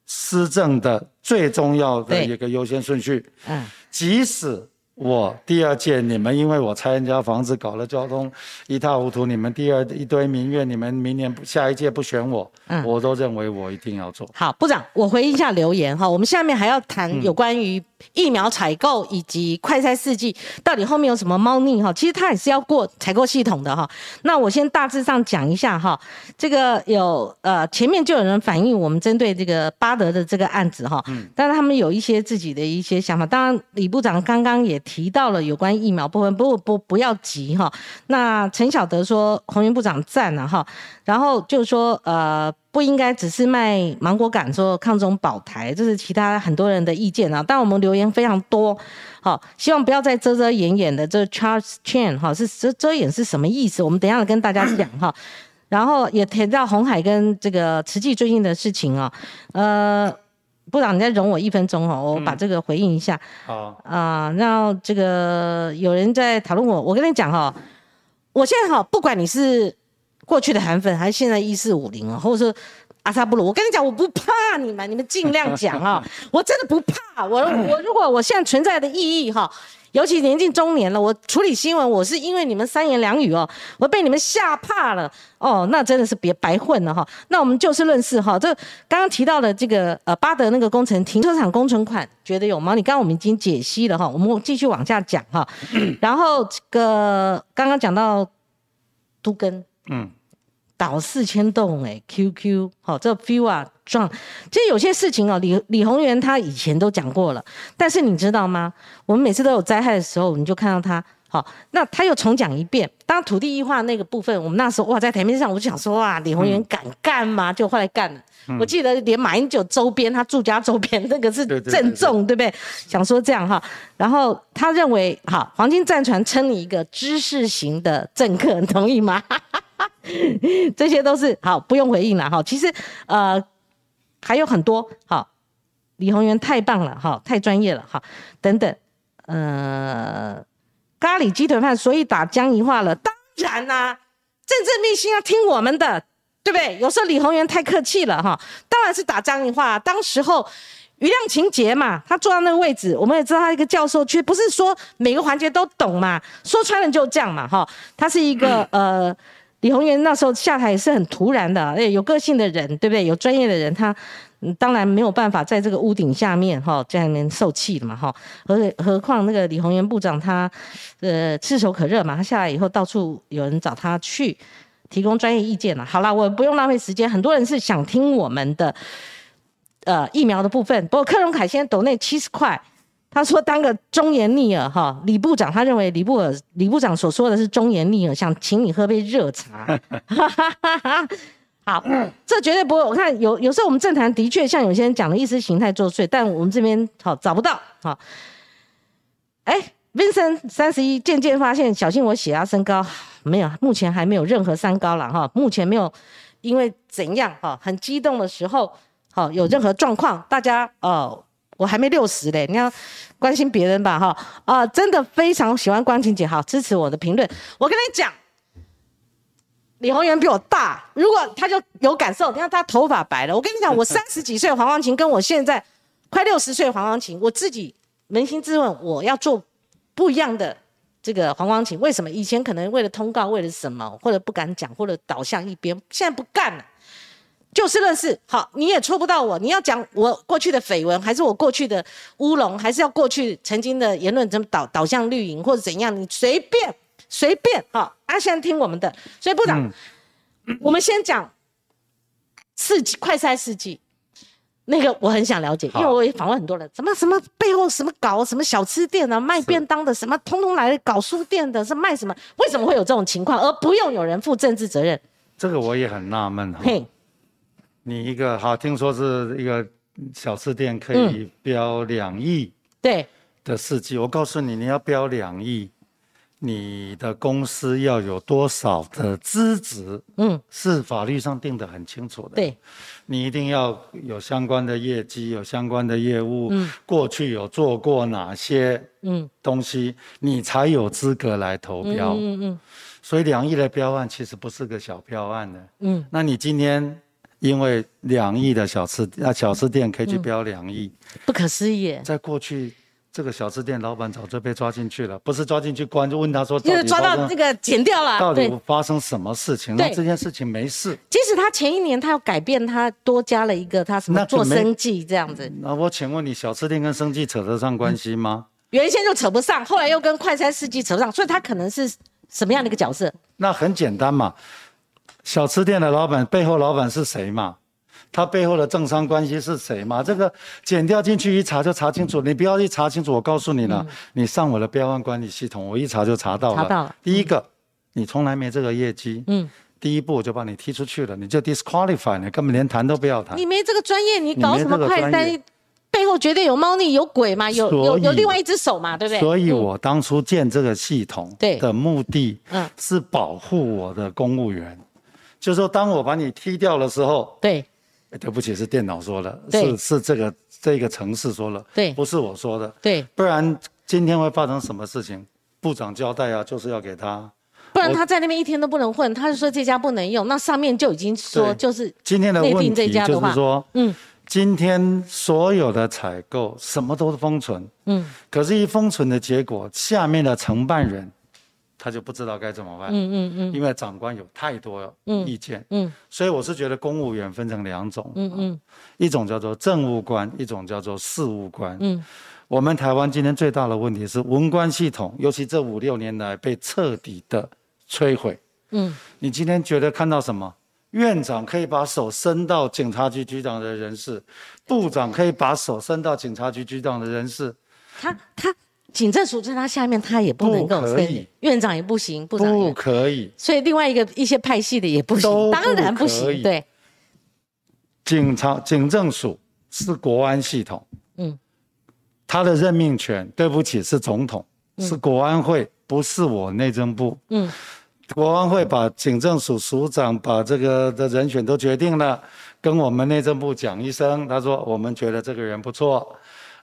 施政的最重要的一个优先顺序。嗯，即使。我第二届，你们因为我拆人家房子，搞了交通一塌糊涂，你们第二一堆民怨，你们明年下一届不选我，我都认为我一定要做好。部长，我回应一下留言哈，我们下面还要谈有关于疫苗采购以及快筛试剂到底后面有什么猫腻哈，其实它也是要过采购系统的哈。那我先大致上讲一下哈，这个有呃前面就有人反映我们针对这个巴德的这个案子哈，嗯，但是他们有一些自己的一些想法，当然李部长刚刚也。提到了有关疫苗部分，不不不要急哈。那陈晓德说，洪云部长赞了哈。然后就是说，呃，不应该只是卖芒果干说抗中保台，这是其他很多人的意见啊。但我们留言非常多，好，希望不要再遮遮掩掩的。这 Charles Chan 哈是遮遮掩是什么意思？我们等下跟大家讲哈。然后也提到红海跟这个慈济最近的事情啊，呃。部长，你再容我一分钟哦，我把这个回应一下。好啊，然后这个有人在讨论我，我跟你讲哈，我现在哈，不管你是过去的韩粉，还是现在一四五零啊，或者说阿萨布鲁，我跟你讲，我不怕你们，你们尽量讲啊，我真的不怕。我我如果我现在存在的意义哈。尤其年近中年了，我处理新闻，我是因为你们三言两语哦，我被你们吓怕了哦，那真的是别白混了哈。那我们就事论事哈，这刚刚提到的这个呃巴德那个工程停车场工程款，觉得有吗？你刚刚我们已经解析了哈，我们继续往下讲哈。然后这个刚刚讲到都根，嗯。倒四千栋哎，QQ 好，这 feel 啊撞，其实有些事情哦，李李宏源他以前都讲过了，但是你知道吗？我们每次都有灾害的时候，你就看到他好，那他又重讲一遍。当土地异化那个部分，我们那时候哇，在台面上我就想说哇，李宏源敢干吗？就后来干了。我记得连马英九周边，他住家周边那个是郑重，对不对？想说这样哈，然后他认为好，黄金战船称你一个知识型的政客，同意吗？这些都是好，不用回应了哈。其实呃还有很多好，李宏源太棒了哈，太专业了哈，等等呃咖喱鸡腿饭，所以打僵一化了。当然啦，政治秘辛要听我们的，对不对？有时候李宏源太客气了哈，当然是打僵一化。当时候余量情节嘛，他坐到那个位置，我们也知道他一个教授，却不是说每个环节都懂嘛，说穿了就这样嘛哈。他是一个呃。李宏源那时候下台也是很突然的，哎，有个性的人，对不对？有专业的人，他当然没有办法在这个屋顶下面哈，在里面受气的嘛哈。何何况那个李宏源部长他，呃，炙手可热嘛，他下来以后到处有人找他去提供专业意见了。好了，我不用浪费时间，很多人是想听我们的呃疫苗的部分。不过克隆凯先抖内七十块。他说：“当个忠言逆耳，哈，李部长，他认为李部尔李部长所说的是忠言逆耳，想请你喝杯热茶。好，这绝对不会。我看有有时候我们政坛的确像有些人讲的意识形态作祟，但我们这边好找不到。好，哎，Vincent 三十一渐渐发现，小心我血压升高，没有，目前还没有任何三高了哈，目前没有因为怎样哈，很激动的时候好有任何状况，大家哦。”我还没六十嘞，你要关心别人吧，哈啊，真的非常喜欢关婷姐，好支持我的评论。我跟你讲，李宏源比我大，如果他就有感受，你看他头发白了。我跟你讲，我三十几岁黄光琴，跟我现在快六十岁黄光琴，我自己扪心自问，我要做不一样的这个黄光琴，为什么？以前可能为了通告，为了什么，或者不敢讲，或者倒向一边，现在不干了。就事论事，好，你也戳不到我。你要讲我过去的绯闻，还是我过去的乌龙，还是要过去曾经的言论怎么导导向绿营或者怎样？你随便随便，好，阿先听我们的。所以部长，我们先讲四季快筛四季，那个我很想了解，因为我也访问很多人，什么什么背后什么搞什么小吃店啊卖便当的，什么通通来搞书店的，是卖什么？为什么会有这种情况，而不用有人负政治责任？这个我也很纳闷哈。你一个好，听说是一个小吃店可以标两亿，对的事迹。我告诉你，你要标两亿，你的公司要有多少的资质？嗯，是法律上定的很清楚的。对，你一定要有相关的业绩，有相关的业务，嗯，过去有做过哪些嗯东西，你才有资格来投标。嗯嗯。所以两亿的标案其实不是个小标案的。嗯，那你今天因为两亿的小吃啊小吃店可以去标两亿，不可思议。在过去。这个小吃店老板早就被抓进去了，不是抓进去关，就问他说，就是抓到这个剪掉了，到底发生什么事情？那这件事情没事。即使他前一年他要改变，他多加了一个他什么做生计这样子。那我请问你，小吃店跟生计扯得上关系吗？原先就扯不上，后来又跟快餐司机扯上，所以他可能是什么样的一个角色？那很简单嘛，小吃店的老板背后老板是谁嘛？他背后的政商关系是谁嘛？这个剪掉进去一查就查清楚。你不要一查清楚，我告诉你了，你上我的标案管理系统，我一查就查到了。查到了。第一个，你从来没这个业绩。嗯。第一步我就把你踢出去了，你就 disqualify，你根本连谈都不要谈。你没这个专业，你搞什么快单？背后绝对有猫腻、有鬼嘛？有有有另外一只手嘛？对不对？所以我当初建这个系统的目的，嗯，是保护我的公务员，就是说，当我把你踢掉的时候，对。对不起，是电脑说的，是是这个这个城市说了，对，不是我说的，对，不然今天会发生什么事情？部长交代啊，就是要给他，不然他在那边一天都不能混，他就说这家不能用，那上面就已经说就是今天的问题就是说，嗯，今天所有的采购什么都是封存，嗯，可是，一封存的结果，下面的承办人。他就不知道该怎么办，嗯嗯嗯，因为长官有太多意见，嗯，所以我是觉得公务员分成两种，嗯嗯，一种叫做政务官，一种叫做事务官，嗯，我们台湾今天最大的问题是文官系统，尤其这五六年来被彻底的摧毁，嗯，你今天觉得看到什么？院长可以把手伸到警察局局长的人事，部长可以把手伸到警察局局长的人事，他他。警政署在他下面，他也不能够，可以，院长也不行，部长不可以，所以另外一个一些派系的也不行，当然不行。对，警察警政署是国安系统，嗯，他的任命权，对不起，是总统，是国安会，不是我内政部，嗯，国安会把警政署署长把这个的人选都决定了，跟我们内政部讲一声，他说我们觉得这个人不错。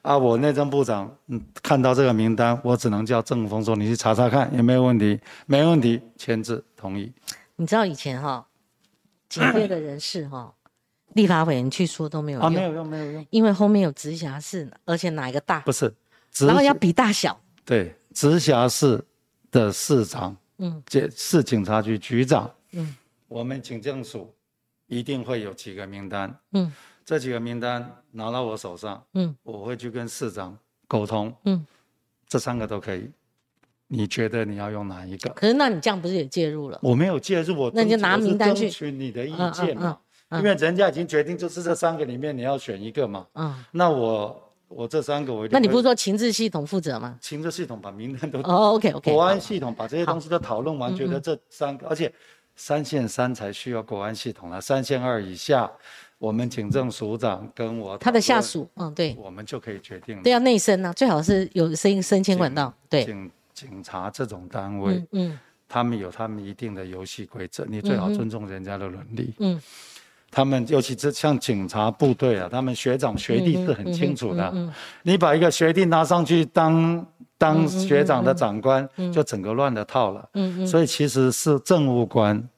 啊，我内政部长，嗯，看到这个名单，我只能叫郑峰说，你去查查看有没有问题，没问题，签字同意。你知道以前哈，警界的人士哈，立法委员去说都没有用，啊，没有用，没有用，因为后面有直辖市，而且哪一个大？不是，然后要比大小。对，直辖市的市长，嗯，这市警察局局长，嗯，我们警政署一定会有几个名单，嗯。这几个名单拿到我手上，嗯，我会去跟市长沟通，嗯，这三个都可以。你觉得你要用哪一个？可是那你这样不是也介入了？我没有介入，我那你就拿名单去争取你的意见嘛，因为人家已经决定就是这三个里面你要选一个嘛，嗯，那我我这三个我那你不是说情治系统负责吗？情治系统把名单都哦，OK OK，国安系统把这些东西都讨论完，觉得这三个，而且三线三才需要国安系统了，三线二以下。我们警政署长跟我他的下属，嗯，对，我们就可以决定。对，要内升呢，最好是有升升迁管道。对，警警察这种单位，嗯，他们有他们一定的游戏规则，你最好尊重人家的伦理。嗯，他们尤其是像警察部队啊，他们学长学弟是很清楚的。嗯，你把一个学弟拿上去当当学长的长官，就整个乱了套了。嗯嗯，所以其实是政务官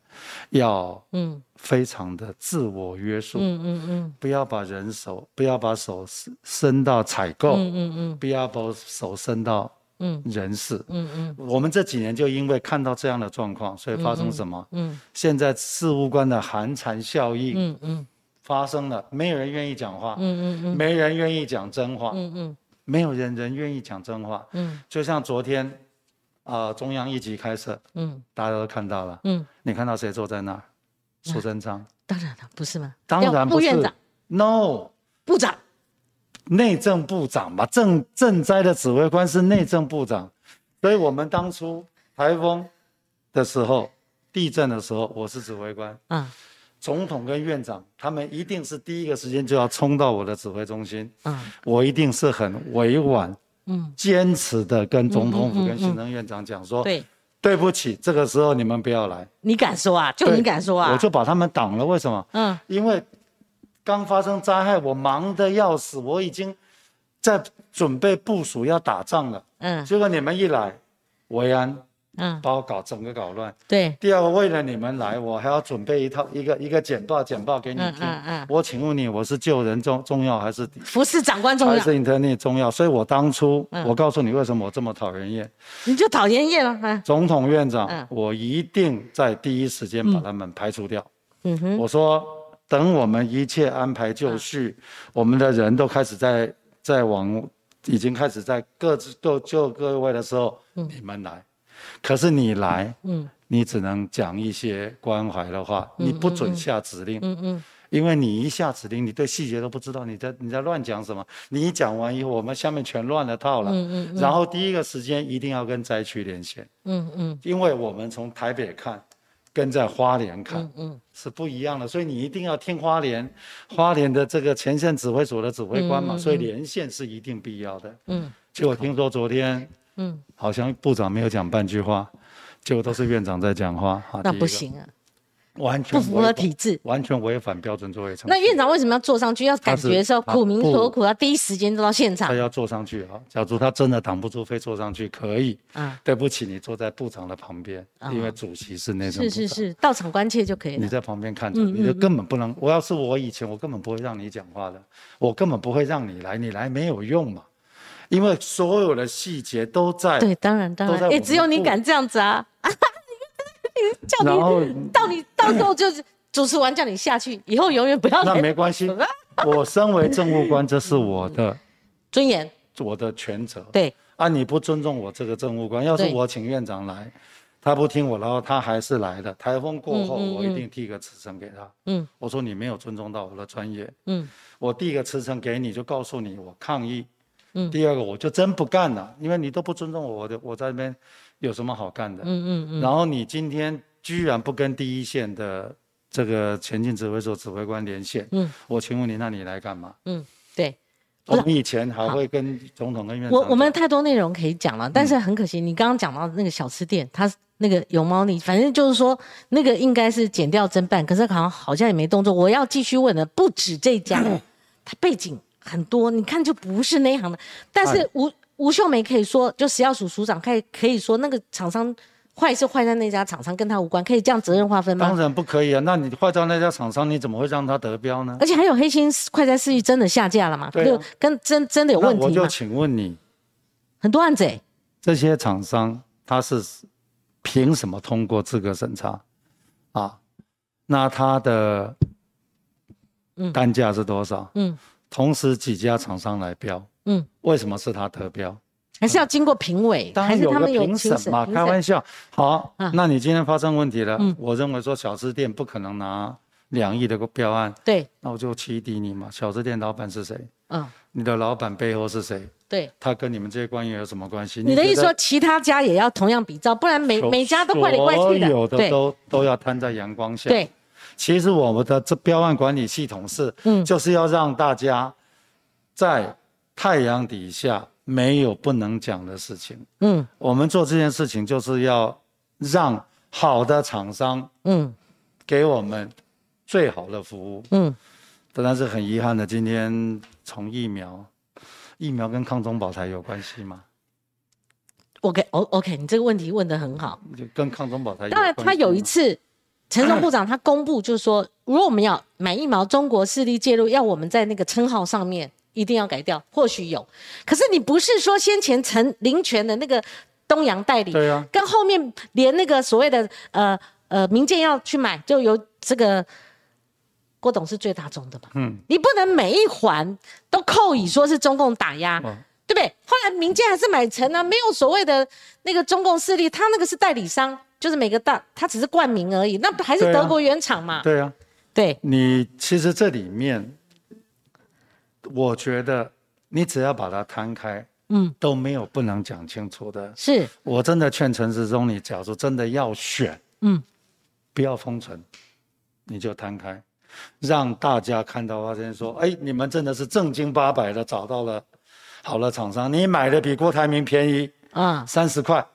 要嗯。非常的自我约束，嗯嗯嗯，不要把人手，不要把手伸伸到采购，嗯嗯嗯，不要把手伸到嗯。人事，嗯嗯，我们这几年就因为看到这样的状况，所以发生什么？嗯，现在事务官的寒蝉效应，嗯嗯，发生了，没有人愿意讲话，嗯嗯嗯，没人愿意讲真话，嗯嗯，没有人人愿意讲真话，嗯，就像昨天，啊，中央一级开设，嗯，大家都看到了，嗯，你看到谁坐在那儿？苏贞昌，当然了，不是吗？当然不是。No，部长，内政部长嘛，赈赈灾的指挥官是内政部长。所以我们当初台风的时候、地震的时候，我是指挥官。嗯。总统跟院长他们一定是第一个时间就要冲到我的指挥中心。嗯。我一定是很委婉、嗯，坚持的跟总统府跟行政院长讲说。对。对不起，这个时候你们不要来。你敢说啊？就你敢说啊？我就把他们挡了。为什么？嗯，因为刚发生灾害，我忙得要死，我已经在准备部署要打仗了。嗯，结果你们一来，维安嗯，把我搞整个搞乱。对。第二个，为了你们来，我还要准备一套一个一个简报，简报给你听。嗯嗯。我请问你，我是救人重重要还是服侍长官重要？还是 Internet 重要？所以我当初，我告诉你为什么我这么讨人厌。你就讨人厌了。总统院长，我一定在第一时间把他们排除掉。嗯哼。我说，等我们一切安排就绪，我们的人都开始在在往。已经开始在各自都就各位的时候，你们来，可是你来，嗯，你只能讲一些关怀的话，你不准下指令，嗯嗯，因为你一下指令，你对细节都不知道，你在你在乱讲什么，你一讲完以后，我们下面全乱了套了，嗯嗯，然后第一个时间一定要跟灾区连线，嗯嗯，因为我们从台北看。跟在花莲看，嗯，是不一样的，所以你一定要听花莲，花莲的这个前线指挥所的指挥官嘛，所以连线是一定必要的，嗯。结果听说昨天，嗯，好像部长没有讲半句话，结果都是院长在讲话，那不行啊。完全不符合体制，完全违反标准座位程那院长为什么要坐上去？要感觉说苦民所苦，要第一时间到现场。他要坐上去啊！假如他真的挡不住，非坐上去可以。啊，对不起，你坐在部长的旁边，因为主席是那种。是是是，到场关切就可以了。你在旁边看着，你就根本不能。我要是我以前，我根本不会让你讲话的，我根本不会让你来，你来没有用嘛，因为所有的细节都在。对，当然当然，也只有你敢这样子啊！叫你到你到时候就是 主持完叫你下去，以后永远不要。那没关系，我身为政务官，这是我的尊严，我的权责。对啊，你不尊重我这个政务官，要是我请院长来，他不听我，然后他还是来的。台风过后，我一定递个辞呈给他。嗯，我说你没有尊重到我的专业。嗯，我递个辞呈给你，就告诉你我抗议。嗯，第二个我就真不干了，因为你都不尊重我，我的我在那边。有什么好干的？嗯嗯嗯。然后你今天居然不跟第一线的这个前进指挥所指挥官连线？嗯。我请问你，那你来干嘛？嗯，对。我们以前还会跟总统跟院长。我我们太多内容可以讲了，但是很可惜，你刚刚讲到那个小吃店，它那个有猫腻，反正就是说那个应该是减掉侦办，可是好像好像也没动作。我要继续问的不止这家，它背景很多，你看就不是那行的，但是吴。吴秀梅可以说，就食药署署长可以可以说，那个厂商坏是坏在那家厂商，跟他无关，可以这样责任划分吗？当然不可以啊！那你坏在那家厂商，你怎么会让他得标呢？而且还有黑心快餐事业真的下架了嘛？对，跟真真的有问题我就请问你，很多案子哎，这些厂商他是凭什么通过资格审查啊？那他的单价是多少？嗯，同时几家厂商来标？嗯，为什么是他得标？还是要经过评委？当然有个评审嘛，开玩笑。好，那你今天发生问题了，我认为说小吃店不可能拿两亿的个标案。对，那我就起底你嘛。小吃店老板是谁？嗯，你的老板背后是谁？对，他跟你们这些官员有什么关系？你的意思说其他家也要同样比照，不然每每家都怪里怪气的。所有的都都要摊在阳光下。对，其实我们的这标案管理系统是，嗯，就是要让大家在。太阳底下没有不能讲的事情。嗯，我们做这件事情就是要让好的厂商，嗯，给我们最好的服务。嗯，但是很遗憾的，今天从疫苗，疫苗跟抗中保台有关系吗？OK，O OK，你这个问题问得很好。跟抗中保台。当然，他有一次，陈松部长他公布就是说，如果我们要买疫苗，中国势力介入，要我们在那个称号上面。一定要改掉，或许有，可是你不是说先前陈林权的那个东洋代理，对啊，跟后面连那个所谓的呃呃民间要去买，就由这个郭董是最大宗的嘛，嗯，你不能每一环都扣以说是中共打压，对不对？后来民间还是买成啊，没有所谓的那个中共势力，他那个是代理商，就是每个大它只是冠名而已，那还是德国原厂嘛，对啊，对，你其实这里面。我觉得你只要把它摊开，嗯，都没有不能讲清楚的。是我真的劝陈时中，你假如真的要选，嗯，不要封存，你就摊开，让大家看到发现说，哎，你们真的是正经八百的找到了好了厂商，你买的比郭台铭便宜啊，三十块，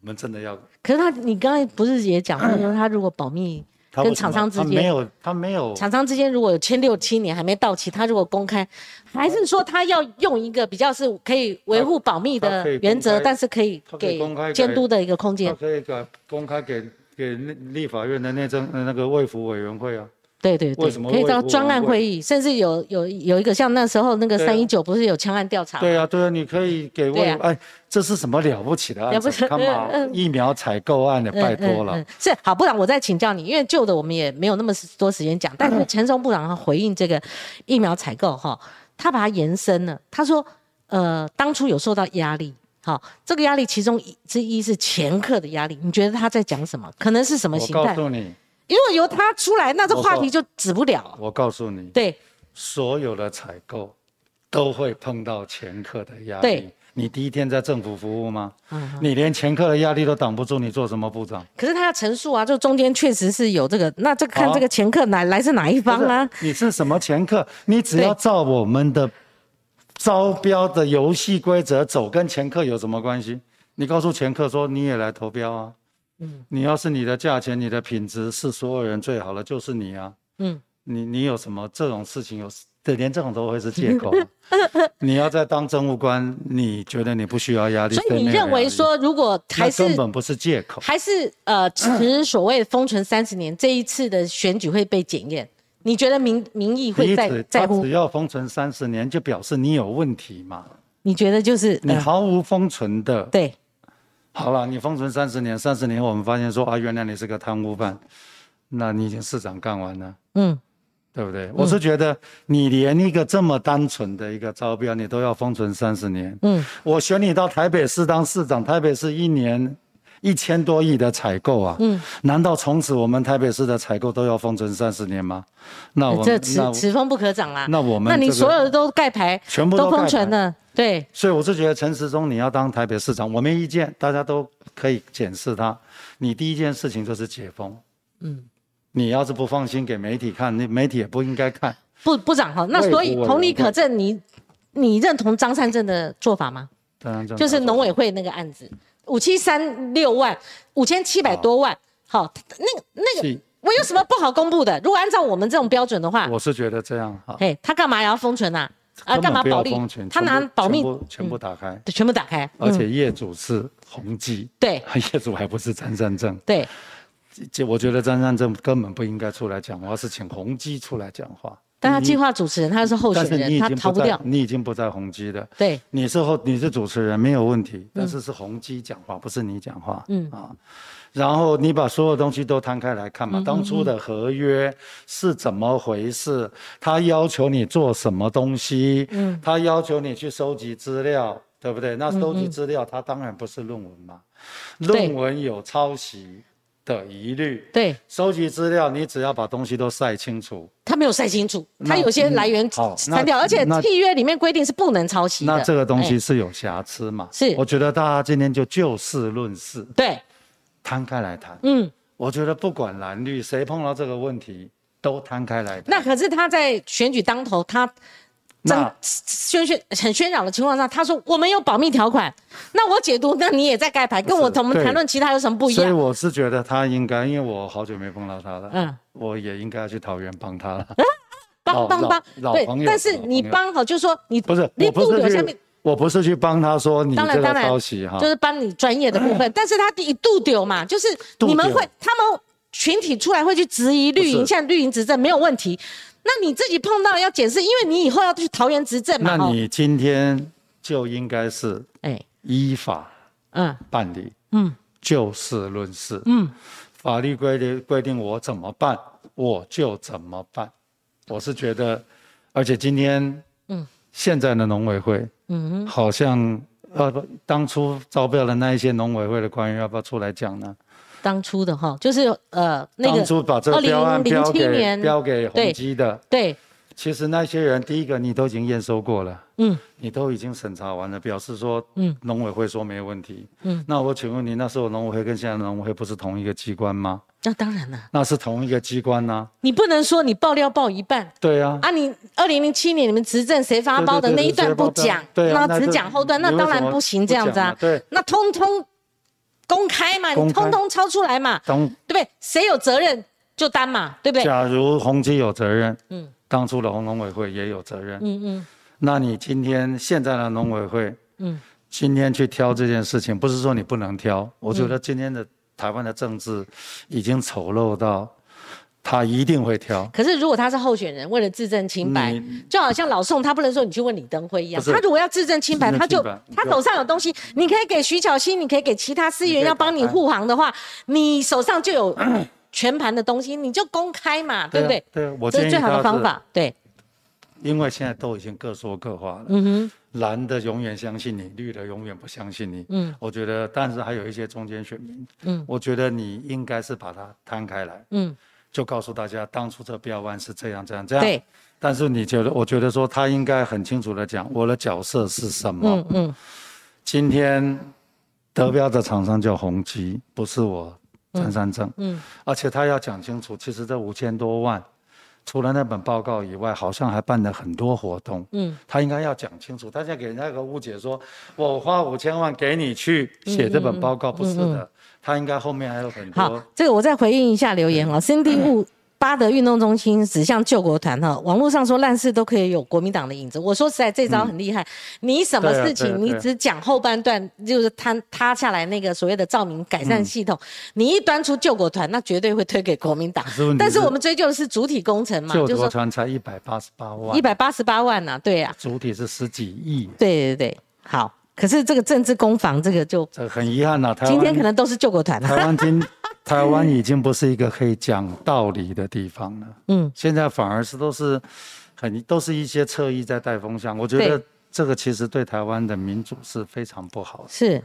我们真的要。可是他，你刚才不是也讲过说，他如果保密？跟厂商之间没有他没有厂商之间如果有签六七年还没到期，他如果公开，还是说他要用一个比较是可以维护保密的原则，但是可以给监督的一个空他间？可以给公开给给立立法院的内政呃那个卫福委员会啊。对对对可以到专案委会议，甚至有有有一个像那时候那个三一九不是有枪案调查？对啊，对啊，你可以给问哎，这是什么了不起的案子？干嘛嗯嗯疫苗采购案的？拜托了。是好，部长，我再请教你，因为旧的我们也没有那么多时间讲，但是陈松部长他回应这个疫苗采购哈，他把它延伸了，他说，呃，当初有受到压力，好，这个压力其中一之一是前客的压力，你觉得他在讲什么？可能是什么我形态？告诉你，如果由他出来，那这话题就止不了。我告诉你，对所有的采购都会碰到前客的压力。对，你第一天在政府服务吗？嗯你连前客的压力都挡不住，你做什么部长？可是他要陈述啊，就中间确实是有这个，那这个看好这个前客哪来自哪一方啊？你是什么前客？你只要照我们的招标的游戏规则走，跟前客有什么关系？你告诉前客说你也来投标啊。嗯，你要是你的价钱、你的品质是所有人最好的，就是你啊。嗯，你你有什么这种事情有？对，连这种都会是借口。你要在当政务官，你觉得你不需要压力？所以你认为说，如果那还是根本不是借口？还是呃持所谓封存三十年，这一次的选举会被检验？你觉得民民意会在，在乎他只？要封存三十年，就表示你有问题嘛。你觉得就是你呃毫无封存的，对好了，你封存三十年，三十年后我们发现说啊，原来你是个贪污犯，那你已经市长干完了，嗯对不对？我是觉得你连一个这么单纯的一个招标，你都要封存三十年。嗯，我选你到台北市当市长，台北市一年一千多亿的采购啊，嗯，难道从此我们台北市的采购都要封存三十年吗？那我这此此风不可长啦。那我们那你所有的都盖牌，全部都都封存了，对，所以我是觉得陈时中你要当台北市长，我没意见，大家都可以检视他。你第一件事情就是解封，嗯，你要是不放心给媒体看，那媒体也不应该看。不部长哈，那所以同理可证，你你认同张善政的做法吗？当然就是农委会那个案子，五七三六万，五千七百多万，好，那个那个我有什么不好公布的？如果按照我们这种标准的话，我是觉得这样哈，嘿，他干嘛也要封存啊？啊，干嘛保密？他拿保密全部打开，对全部打开，嗯而且业主是宏基，对 业主还不是张善正。对，这我觉得张善正根本不应该出来讲话，是请宏基出来讲话。你但他计划主持人，他是候选人，他逃不掉。你已经不在宏基了。对，你是后你是主持人没有问题，但是是宏基讲话，不是你讲话。嗯啊，然后你把所有东西都摊开来看嘛，当初的合约是怎么回事？他要求你做什么东西？嗯，他要求你去收集资料，对不对？那收集资料，他当然不是论文嘛，论文有抄袭的疑虑。对收集资料，你只要把东西都晒清楚，他没有晒清楚，他有些来源删掉，而且契约里面规定是不能抄袭的。那这个东西哎是有瑕疵嘛？是我觉得大家今天就就事论事，对，摊开来谈。嗯，我觉得不管蓝绿，谁碰到这个问题都摊开来谈。那可是他在选举当头，他真那宣宣很喧嚷的情况下，他说我们有保密条款，那我解读，那你也在盖牌，跟我是对我们谈论其他有什么不一样？所以我是觉得他应该，因为我好久没碰到他了，嗯，我也应该去桃园帮他了。帮帮帮，对但是你帮好，就是说你不是，你我不是下面，，我不是去帮他说你这个当然当然抄袭哈就，是帮你专业的部分，但是他一度丢嘛，就是你们会他们群体出来会去质疑绿营，不是现在绿营执政没有问题，那你自己碰到要检视，因为你以后要去桃园执政嘛，哦那你今天就应该是哎。依法嗯。办理，嗯。就事论事，嗯，法律规定规定我怎么办，我就怎么办。我是觉得，而且今天，嗯，现在的农委会，嗯，好像呃，不当初招标的那一些农委会的官员，要不要出来讲呢？当初的哈，就是呃那当个初把这个标案标2007给年标给宏基的，对。其实那些人，第一个你都已经验收过了，嗯。你都已经审查完了，表示说，嗯，农委会说没问题，嗯，那我请问你，那时候农委会跟现在的农委会不是同一个机关吗？那当然了，那是同一个机关呐、你不能说你爆料爆一半。对啊，啊，你二零零七年你们执政谁发包的那一段不讲，对啊那只讲后段，那当然不行这样子啊。对，那通通公开嘛，你通通抄出来嘛，当对不对？谁有责任？就担嘛，对不对？假如宏基有责任，嗯，当初的红农委会也有责任，嗯嗯，那你今天现在的农委会，嗯，今天去挑这件事情，不是说你不能挑，我觉得今天的台湾的政治已经丑陋到。他一定会挑。可是如果他是候选人，为了自证清白，就好像老宋，他不能说你去问李登辉一样。他如果要自证清白，他就他手上有东西，你可以给徐巧芯，你可以给其他司员要帮你护航的话，你手上就有全盘的东西，你就公开嘛，对不对？对，我这是最好的方法。对，因为现在都已经各说各话了。嗯哼，蓝的永远相信你，绿的永远不相信你。嗯，我觉得，但是还有一些中间选民。嗯，我觉得你应该是把它摊开来。嗯。就告诉大家，当初这标案是这样这样这样。对。但是你觉得，我觉得说他应该很清楚的讲，我的角色是什么。嗯嗯。今天德标的厂商叫宏基，不是我陈三正。嗯。而且他要讲清楚，其实这五千多万，除了那本报告以外，好像还办了很多活动。嗯。他应该要讲清楚，大家给人家一个误解，说我花五千万给你去写这本报告，不是的。他应该后面还有很多。好，这个我再回应一下留言哦。新地物巴德运动中心指向救国团哈，网络上说烂事都可以有国民党的影子。我说实在，这招很厉害。你什么事情你只讲后半段，就是塌塌下来那个所谓的照明改善系统，你一端出救国团，那绝对会推给国民党。但是我们追究的是主体工程嘛，救国团才一百八十八万，一百八十八万呐，对呀。主体是十几亿。对对对，好。可是这个政治攻防，这个就这很遗憾呐。今天可能都是救国团。台湾今 台湾已经不是一个可以讲道理的地方了。嗯，现在反而是都是很都是一些侧翼在带风向。我觉得这个其实对台湾的民主是非常不好的。是。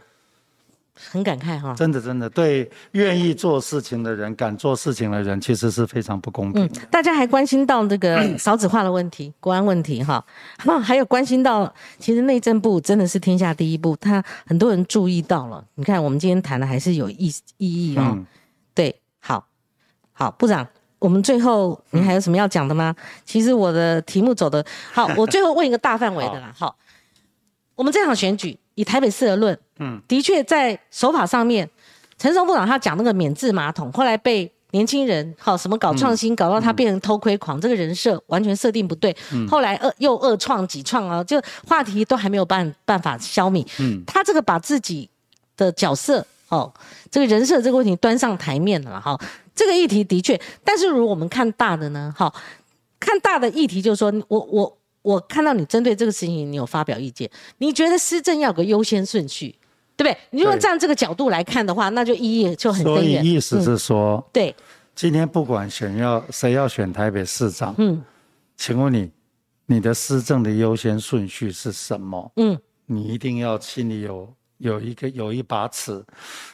很感慨哈，真的真的，对愿意做事情的人、敢做事情的人，其实是非常不公平。大家还关心到这个 少子化的问题、国安问题哈，那 还有关心到，其实内政部真的是天下第一部，他很多人注意到了。你看，我们今天谈的还是有意意义哦。对，好，好，部长，我们最后你还有什么要讲的吗？其实我的题目走的好，我最后问一个大范围的啦。好，我们这场选举。以台北市而论，嗯，的确在手法上面，陈松部长他讲那个免治马桶，后来被年轻人好什么搞创新，搞到他变成偷窥狂，这个人设完全设定不对。后来恶又恶创几创啊，就话题都还没有办办法消弭。嗯，他这个把自己的角色哦，这个人设这个问题端上台面了哈。这个议题的确，但是如果我们看大的呢，好，看大的议题就是说我我。我看到你针对这个事情，你有发表意见。你觉得施政要有个优先顺序，对不对？你如果站这个角度来看的话，那就意义就很所以意思是说，对，今天不管选要谁要选台北市长，嗯，请问你，你的施政的优先顺序是什么？嗯，你一定要心里有有一个有一把尺，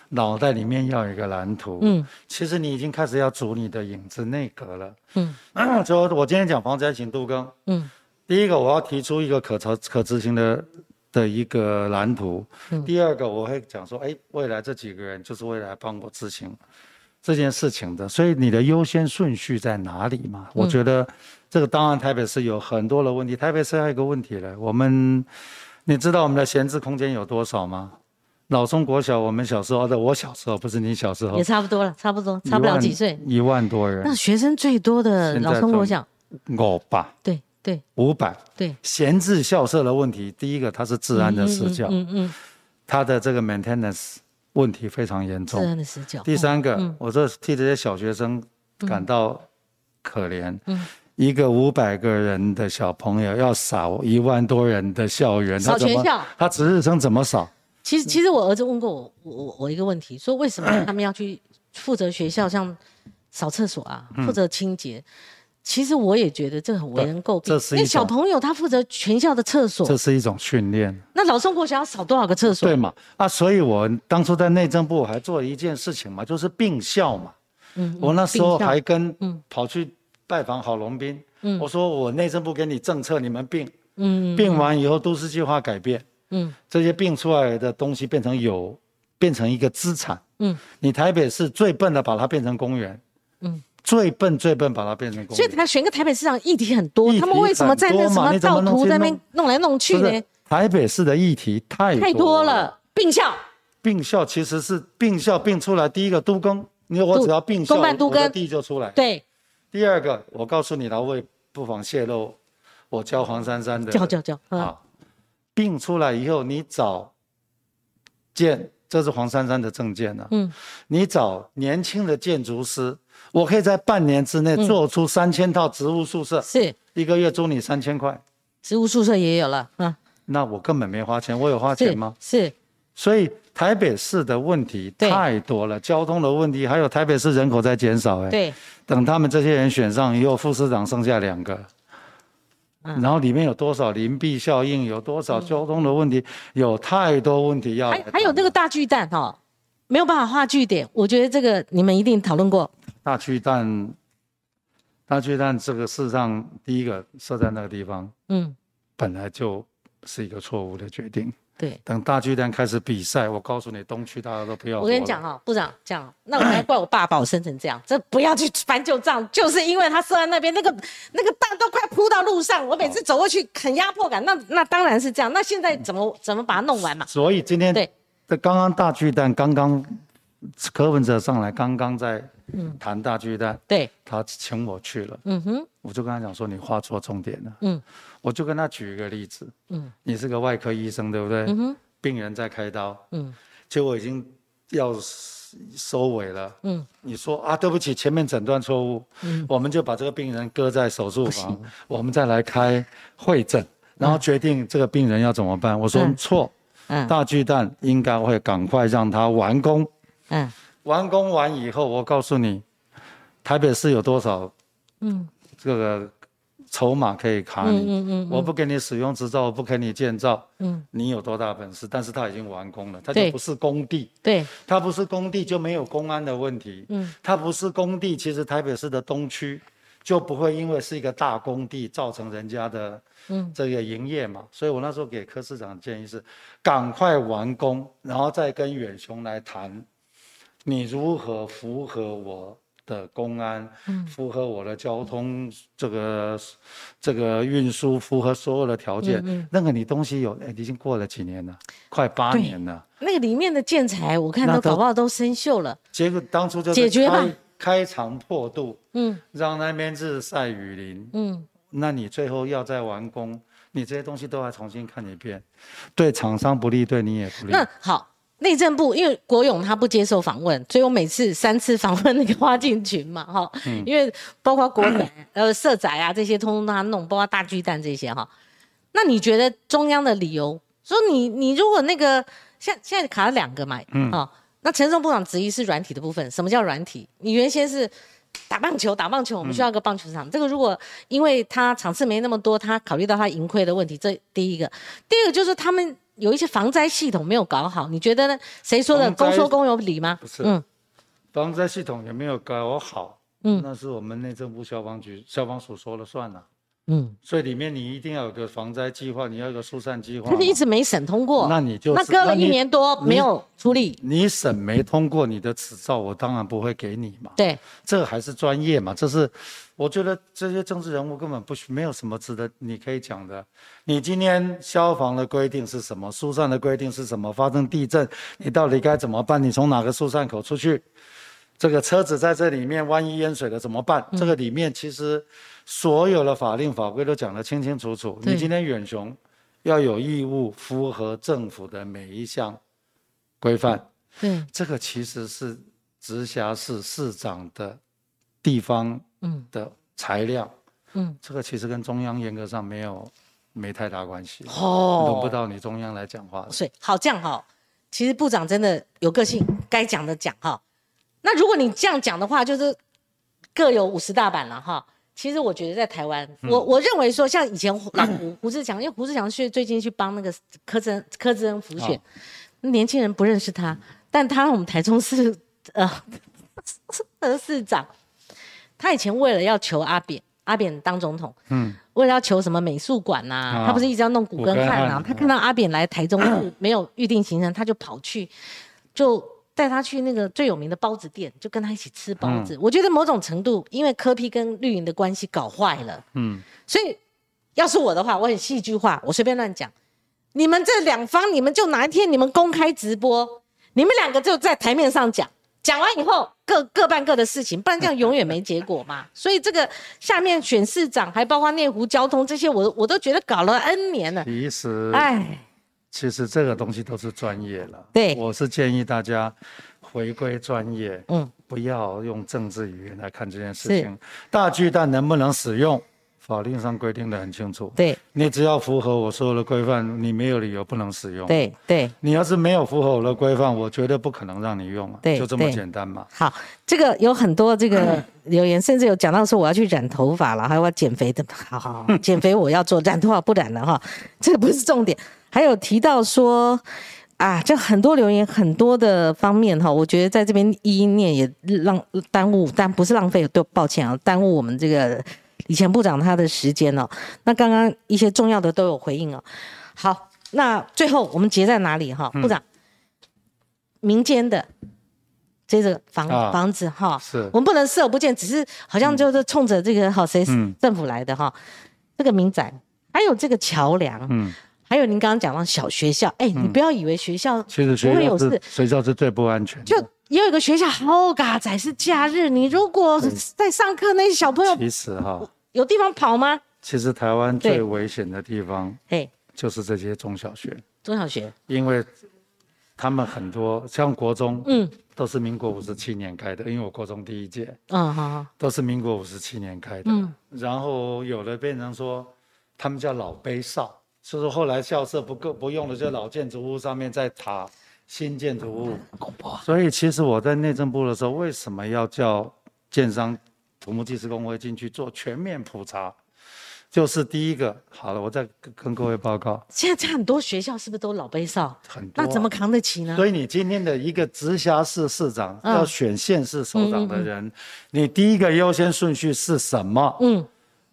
脑袋里面要有一个蓝图。嗯，其实你已经开始要组你的影子内阁了。嗯，就我今天讲防灾型杜更。嗯。第一个，我要提出一个可操可执行的的一个蓝图。第二个，我会讲说，哎，未来这几个人就是未来帮我执行这件事情的。所以你的优先顺序在哪里嘛？我觉得这个当然台北市有很多的问题。台北市还有一个问题呢，我们你知道我们的闲置空间有多少吗？老中国小，我们小时候的，我小时候不是你小时候，也差不多了，差不多，差不了几岁，一万多人。那学生最多的老中国小，我吧。对。对，五百。对，闲置校舍的问题，第一个它是治安的死角，嗯嗯，它的这个 maintenance 问题非常严重。治安的死角。第三个，我这替这些小学生感到可怜。嗯，一个五百个人的小朋友要扫一万多人的校园，扫全校，他值日生怎么扫？其实，其实我儿子问过我，我我一个问题，说为什么他们要去负责学校像扫厕所啊，负责清洁？其实我也觉得这很为人诟病。那小朋友他负责全校的厕所，这是一种训练。那老宋国小要扫多少个厕所？对嘛？啊，所以我当初在内政部还做了一件事情嘛，就是并校嘛。嗯。我那时候还跟跑去拜访郝龙斌。嗯。我说我内政部给你政策，你们并。嗯。并完以后，都市计划改变。嗯。这些并出来的东西变成有，变成一个资产。嗯。你台北市最笨的，把它变成公园。嗯。最笨最笨，把它变成公所以他选个台北市长议题很多，他们为什么在那什么盗图在那边弄来弄去呢？台北市的议题太太多了，并校，并校其实是并校并出来，第一个都更你我只要并校，公办都我的跟地就出来。对，第二个，我告诉你了，我也不妨泄露，我教黄珊珊的叫叫叫，嗯。啊，并出来以后，你找建，这是黄珊珊的证件呢、嗯，你找年轻的建筑师，我可以在半年之内做出三千套植物宿舍，是。一个月租你三千块，植物宿舍也有了，嗯，那我根本没花钱，我有花钱吗？是，所以台北市的问题太多了，交通的问题，还有台北市人口在减少、哎，对，等他们这些人选上以后，副市长剩下两个，嗯。然后里面有多少邻避效应，有多少交通的问题，有太多问题要还还有那个大巨蛋哈，没有办法画据点，我觉得这个你们一定讨论过，大巨蛋，大巨蛋这个事实上第一个设在那个地方嗯，本来就是一个错误的决定。对。等大巨蛋开始比赛，我告诉你，东区大家都不要。我跟你讲，哈，部长这样，那我还怪我爸把我生成这样，这不要去翻旧账，就是因为他设在那边，那个那个蛋都快铺到路上，我每次走过去很压迫感。那那当然是这样，那现在怎么怎么把它弄完嘛？所以今天对，这刚刚大巨蛋刚刚柯文哲上来，刚刚在谈大巨蛋，对，他请我去了，嗯哼，我就跟他讲说你画错重点了，嗯。我就跟他举一个例子，嗯。你是个外科医生对不对？嗯哼，病人在开刀，嗯。结果已经要收尾了，嗯，你说啊，对不起，前面诊断错误，嗯。我们就把这个病人搁在手术房，我们再来开会诊，然后决定这个病人要怎么办。我说嗯。错，嗯。大巨蛋应该会赶快让他完工，嗯完工完以后，我告诉你，台北市有多少嗯这个筹码可以卡嗯你。嗯嗯我不给你使用执照，我不给你建造，嗯，你有多大本事？但是它已经完工了，它就不是工地，对，它不是工地就没有公安的问题。嗯，它不是工地，其实台北市的东区就不会因为是一个大工地造成人家的嗯这个营业嘛。所以我那时候给柯市长建议是，赶快完工，然后再跟远雄来谈，你如何符合我。的公安，嗯符合我的交通这个这个运输，符合所有的条件。嗯那个你东西有，哎，已经过了几年了，快八年了。那个里面的建材，我看都搞不好都生锈了。结果当初就是解决吧开开肠破肚，嗯让那边日晒雨淋。嗯，那你最后要再完工，你这些东西都要重新看一遍，对厂商不利，对你也不利。那好。内政部因为国勇他不接受访问，所以我每次三次访问那个花进群嘛，哈，嗯。因为包括国美、呃社宅啊这些，通通都他弄，包括大巨蛋这些哈。那你觉得中央的理由？说你你如果那个现现在卡了两个嘛，嗯，哦，那陈松部长质疑是软体的部分，什么叫软体？你原先是打棒球，打棒球我们需要一个棒球场，这个如果因为他场次没那么多，他考虑到他盈亏的问题，这第一个，第二个就是他们有一些防灾系统没有搞好，你觉得呢？谁说的？公说公有理吗？不是。嗯。防灾系统也没有搞好，嗯。那是我们内政部消防局消防署说了算了。嗯，所以里面你一定要有个防灾计划，你要有个疏散计划嘛。可是一直没审通过，那你就那是那你搁了一年多没有出力，你审没通过你的执照，我当然不会给你嘛。对，这个还是专业嘛，这是我觉得这些政治人物根本不需没有什么值得你可以讲的。你今天消防的规定是什么？疏散的规定是什么？发生地震，你到底该怎么办？你从哪个疏散口出去？这个车子在这里面，万一淹水了怎么办？这个里面其实所有的法令法规都讲得清清楚楚。你今天远雄要有义务符合政府的每一项规范。对，这个其实是直辖市市长的地方嗯的裁量，嗯，这个其实跟中央严格上没有没太大关系，哦，轮不到你中央来讲话的。所以好这样哈，其实部长真的有个性，该讲的讲哈。那如果你这样讲的话，就是各有五十大板了哈。其实我觉得在台湾，我我认为说，像以前老胡 胡志强，因为胡志强去最近去帮那个柯志恩柯志恩辅选，年轻人不认识他，但他我们台中市呃的市长，他以前为了要求阿扁阿扁当总统，嗯，为了要求什么美术馆呐、啊他不是一直要弄古根汉古根汉？啊他看到阿扁来台中市 没有预定行程，他就跑去，就带他去那个最有名的包子店，就跟他一起吃包嗯子。我觉得某种程度，因为柯批跟绿营的关系搞坏了，嗯，所以要是我的话，我很戏剧化，我随便乱讲。你们这两方，你们就哪一天你们公开直播，你们两个就在台面上讲，讲完以后各各办各的事情，不然这样永远没结果嘛。所以这个下面选市长，还包括内湖交通这些，我我都觉得搞了 N 年了。其实，哎，其实这个东西都是专业了。对，我是建议大家回归专业，嗯，不要用政治语言来看这件事情。大巨蛋能不能使用？法律上规定的很清楚，对，你只要符合我所有的规范，你没有理由不能使用。对对，你要是没有符合我的规范，我绝对不可能让你用啊。对，就这么简单嘛。好，这个有很多这个 留言，甚至有讲到说我要去染头发了，还有我减肥的。好好好，减肥我要做，染头发不染了哈，这个不是重点。还有提到说啊，就很多留言，很多的方面哈，我觉得在这边一一念也浪耽误，但不是浪费，对，抱歉啊，耽误我们这个。以前部长他的时间哦，那刚刚一些重要的都有回应哦。好，那最后我们结在哪里哈？部长，民间的这个房房子哈，是我们不能视而不见，只是好像就是冲着这个好谁政府来的哈。这个民宅，还有这个桥梁，嗯，还有您刚刚讲到小学校，哎，你不要以为学校其实学校是学校是最不安全，就。也有一个学校好嘎仔是假日，你如果在上课，那些小朋友其实哈有地方跑吗？其实台湾最危险的地方，哎，就是这些中小学。中小学，因为他们很多像国中，嗯，都是民国五十七年开的，因为我国中第一届，嗯好，都是民国五十七年开的，嗯，然后有的变成说他们叫老碑少，就是后来校舍不够不用了，就老建筑物上面再塔。新建筑物，所以其实我在内政部的时候，为什么要叫建商土木技师工会进去做全面普查？就是第一个，好了，我再跟各位报告。现在很多学校是不是都老杯少？很多，那怎么扛得起呢？所以你今天的一个直辖市市长要选县市首长的人，你第一个优先顺序是什么？嗯，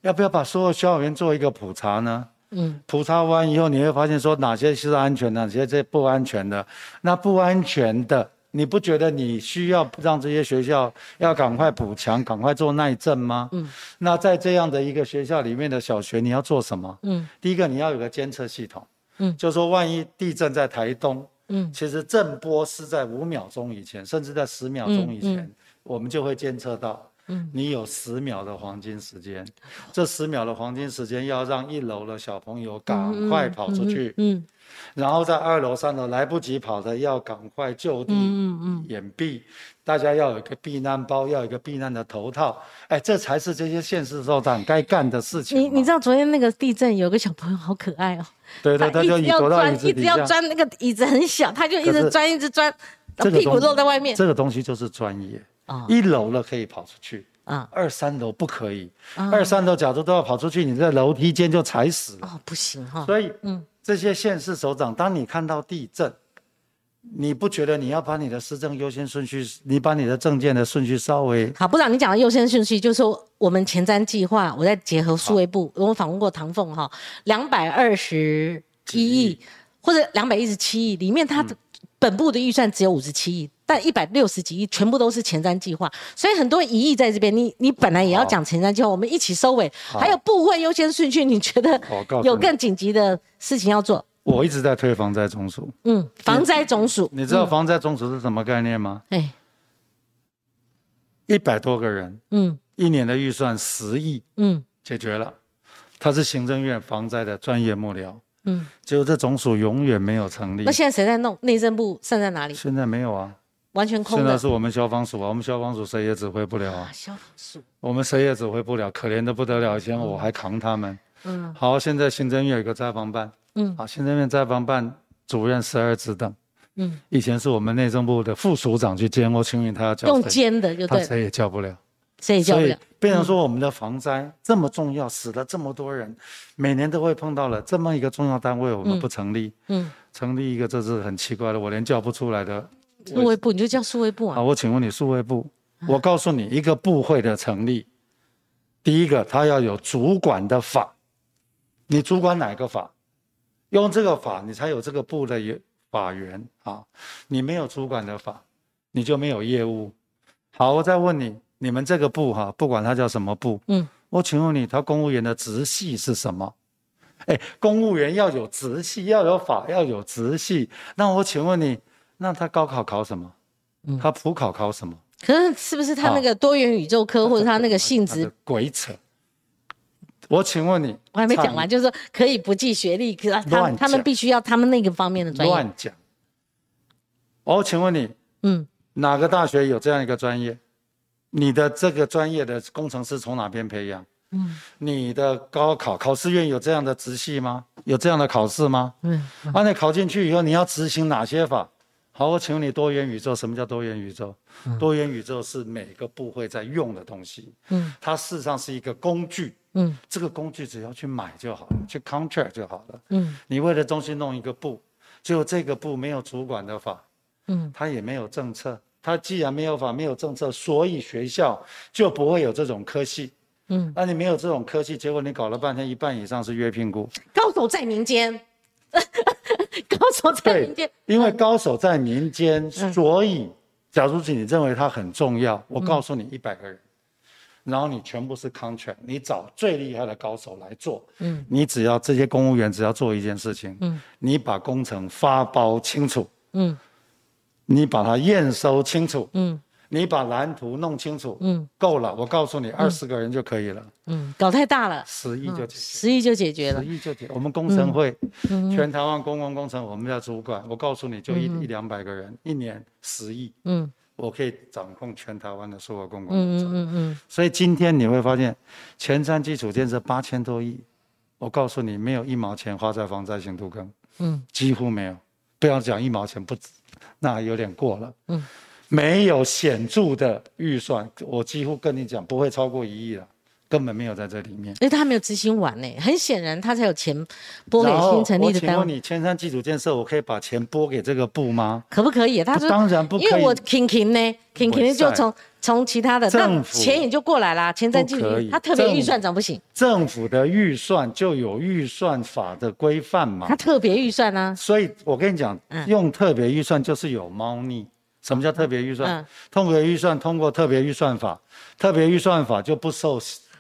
要不要把所有校园做一个普查呢？嗯，普查完以后，你会发现说哪些是安全的，哪些是不安全的。那不安全的，你不觉得你需要让这些学校要赶快补强、赶快做耐震吗？嗯，那在这样的一个学校里面的小学，你要做什么？嗯，第一个你要有个监测系统。嗯，就说万一地震在台东，嗯，其实震波是在五秒钟以前，甚至在十秒钟以前，我们就会监测到。你有十秒的黄金时间，这十秒的黄金时间要让一楼的小朋友赶快跑出去，嗯，然后在二楼、三楼来不及跑的要赶快就地掩蔽，大家要有一个避难包，要有一个避难的头套，哎，这才是这些县市首长该干的事情。你你知道昨天那个地震，有个小朋友好可爱哦，对对，他就要钻，一直要钻那个椅子很小，他就一直钻，一直钻，屁股露在外面。这个东西就是专业。一楼了可以跑出去，啊，二三楼不可以。二三楼假如都要跑出去，你在楼梯间就踩死了。哦，不行哈。所以，嗯，这些县市首长，当你看到地震，你不觉得你要把你的施政优先顺序，你把你的政见的顺序稍微……好，部长，你讲的优先顺序，就是说我们前瞻计划，我在结合数位部，我访问过唐凤哈，两百二十一亿或者两百一十七亿里面，它的本部的预算只有五十七亿。但一百六十几亿全部都是前瞻计划，所以很多疑义在这边。你你本来也要讲前瞻计划，我们一起收尾。还有部会优先顺序，你觉得有更紧急的事情要做？我一直在推防灾总署。嗯，防灾总署。你知道防灾总署是什么概念吗？哎，一百多个人，嗯，一年的预算十亿，嗯，解决了。他是行政院防灾的专业幕僚，嗯，结果这总署永远没有成立。那现在谁在弄？内政部剩在哪里？现在没有啊。完全空的。现在是我们消防署啊，我们消防署谁也指挥不了啊。消防署，我们谁也指挥不了，可怜的不得了。以前我还扛他们。嗯。好，现在行政院有个灾防办。嗯。好，行政院灾防办主任十二职等。嗯。以前是我们内政部的副署长去兼，我请问他要叫用兼的就对。他谁也叫不了。谁也叫不了。变成说我们的防灾这么重要，死了这么多人，每年都会碰到了这么一个重要单位，我们不成立。嗯。成立一个这是很奇怪的，我连叫不出来的。数位部，你就叫数位部啊？好，我请问你，数位部，我告诉你，一个部会的成立，第一个，他要有主管的法，你主管哪个法？用这个法，你才有这个部的法源啊。你没有主管的法，你就没有业务。好，我再问你，你们这个部哈，不管它叫什么部，嗯，我请问你，他公务员的直系是什么？哎，公务员要有直系，要有法，要有直系。那我请问你。那他高考考什么？他普考考什么？可是是不是他那个多元宇宙科或者他那个性质？鬼扯！我请问你，我还没讲完，就是说可以不计学历，可他他们必须要他们那个方面的专业。乱讲！我请问你，嗯，哪个大学有这样一个专业？你的这个专业的工程师从哪边培养？嗯，你的高考考试院有这样的直系吗？有这样的考试吗？嗯，啊，你考进去以后，你要执行哪些法？好，我请问你，多元宇宙什么叫多元宇宙？多元宇宙是每个部会在用的东西。嗯，它事实上是一个工具。嗯，这个工具只要去买就好了，去 contract 就好了。嗯，你为了中心弄一个部，就这个部没有主管的法。嗯，它也没有政策。它既然没有法，没有政策，所以学校就不会有这种科系。嗯，那你没有这种科技，结果你搞了半天，一半以上是约聘雇，高手在民间，高手在民间，因为高手在民间，所以，假如是你认为它很重要，我告诉你一百个人，然后你全部是 contract，你找最厉害的高手来做，嗯，你只要这些公务员只要做一件事情，嗯，你把工程发包清楚，嗯，你把它验收清楚，嗯。你把蓝图弄清楚，嗯，够了。我告诉你，二十个人就可以了。嗯，搞太大了，十亿就解，十亿就解决了，十亿就解。我们工程会，全台湾公共工程，我们要主管。我告诉你就一一两百个人，一年十亿，嗯，我可以掌控全台湾的所有公共工程。嗯嗯嗯。所以今天你会发现，前瞻基础建设八千多亿，我告诉你，没有一毛钱花在防灾型土坑，嗯，几乎没有。不要讲一毛钱不止，那有点过了，嗯。没有显著的预算，我几乎跟你讲不会超过一亿了，根本没有在这里面。因为他还没有执行完呢，很显然他才有钱拨给新成立的单位。我请问你，千山基础建设，我可以把钱拨给这个部吗？可不可以？他说当然不可以，因为我 King King 呢，King King 就从从其他的政府钱也就过来啦。千山基础他特别预算怎么不行？政府的预算就有预算法的规范嘛。他特别预算呢？所以我跟你讲，用特别预算就是有猫腻。什么叫特别预算？特别预算通过特别预算法，特别预算法就不受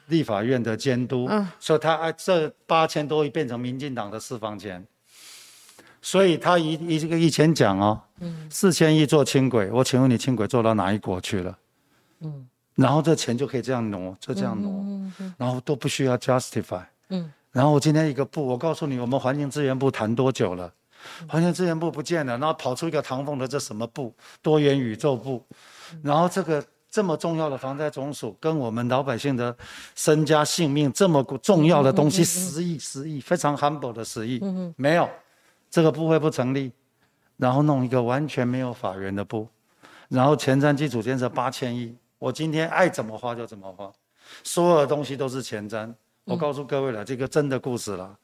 立法院的监督，所以他这八千多亿变成民进党的私房钱，所以他以以这个以前讲哦，四千亿做轻轨，我请问你轻轨做到哪一国去了？嗯，然后这钱就可以这样挪，就这样挪，然后都不需要 justify，嗯，然后我今天一个部，我告诉你，我们环境资源部谈多久了？环球资源部不见了，然后跑出一个唐凤的这什么部？多元宇宙部，然后这个这么重要的防灾总署，跟我们老百姓的身家性命这么重要的东西，十亿十亿，非常 humble 的十亿，没有，这个部会不成立，然后弄一个完全没有法源的部，然后前瞻基础建设八千亿，我今天爱怎么花就怎么花，所有的东西都是前瞻，我告诉各位了，这个真的故事了。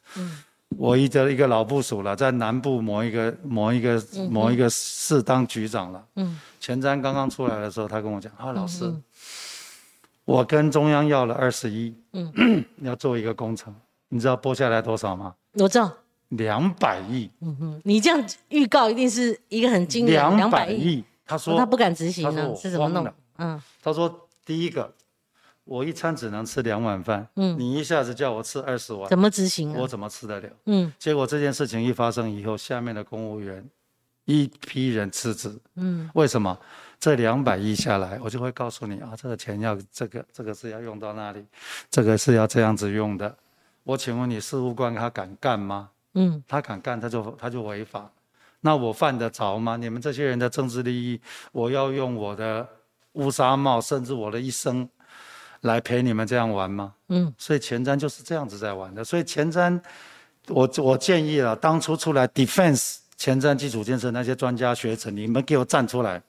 我一个一个老部署了，在南部某一个某一个某一个市当局长了。嗯，前瞻刚刚出来的时候，他跟我讲：“啊，老师，我跟中央要了二十亿，嗯，要做一个工程，你知道拨下来多少吗？我知道，两百亿。嗯哼，你这样预告一定是一个很惊人，两百亿。他说他不敢执行呢，是怎么弄？嗯，他说第一个。我一餐只能吃两碗饭，嗯，你一下子叫我吃二十碗，怎么执行？我怎么吃得了？嗯，结果这件事情一发生以后，下面的公务员一批人辞职，嗯，为什么？这两百亿下来，我就会告诉你啊，这个钱要这个这个是要用到那里，这个是要这样子用的。我请问你，事务官他敢干吗？嗯，他敢干，他就他就违法。那我犯得着吗？你们这些人的政治利益，我要用我的乌纱帽，甚至我的一生。来陪你们这样玩吗？嗯，所以前瞻就是这样子在玩的。所以前瞻，我我建议了，当初出来 defense 前瞻基础建设那些专家学者，你们给我站出来，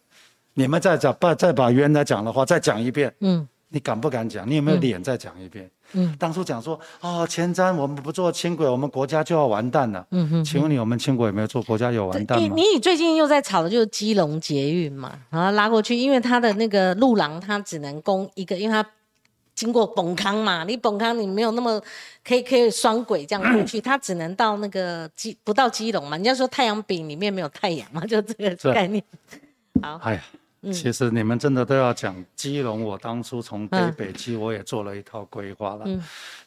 你们再讲把再把原来讲的话再讲一遍。嗯，你敢不敢讲？你有没有脸再讲一遍？嗯，当初讲说哦，前瞻我们不做轻轨，我们国家就要完蛋了。嗯哼，请问你我们轻轨有没有做？国家有完蛋吗？你你最近又在炒的就是基隆捷运嘛，然后拉过去，因为它的那个路廊它只能供一个，因为它。经过崩康嘛，你崩康你没有那么可以可以双轨这样过去，它只能到那个基不到基隆嘛。人家说太阳饼里面没有太阳嘛，就这个概念。好，哎呀，其实你们真的都要讲基隆，我当初从北北基我也做了一套规划了。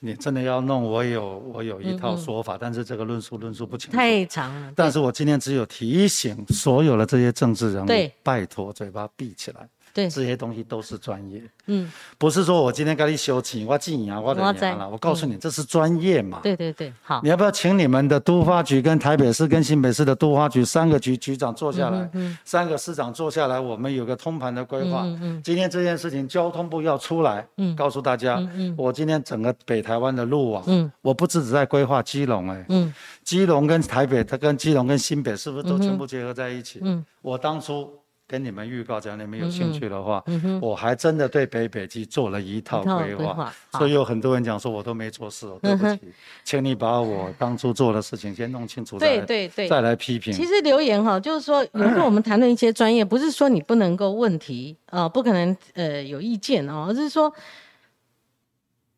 你真的要弄，我有我有一套说法，但是这个论述论述不清楚，太长了。但是我今天只有提醒所有的这些政治人物，拜托嘴巴闭起来。对，这些东西都是专业。嗯，不是说我今天跟你修钱，我进啊，我怎样了？我告诉你，这是专业嘛。对对对，好。你要不要请你们的都发局、跟台北市、跟新北市的都发局三个局局长坐下来，三个市长坐下来，我们有个通盘的规划。嗯嗯。今天这件事情，交通部要出来，嗯，告诉大家，嗯我今天整个北台湾的路网，嗯，我不只只在规划基隆，哎，嗯，基隆跟台北，它跟基隆跟新北是不是都全部结合在一起？嗯，我当初。跟你们预告，只要你们有兴趣的话，我还真的对北北基做了一套规划，所以有很多人讲说我都没做事，对不起，请你把我当初做的事情先弄清楚，对对对，再来批评。其实留言哈，就是说有时候我们谈论一些专业，不是说你不能够问题啊，不可能呃有意见哦，而是说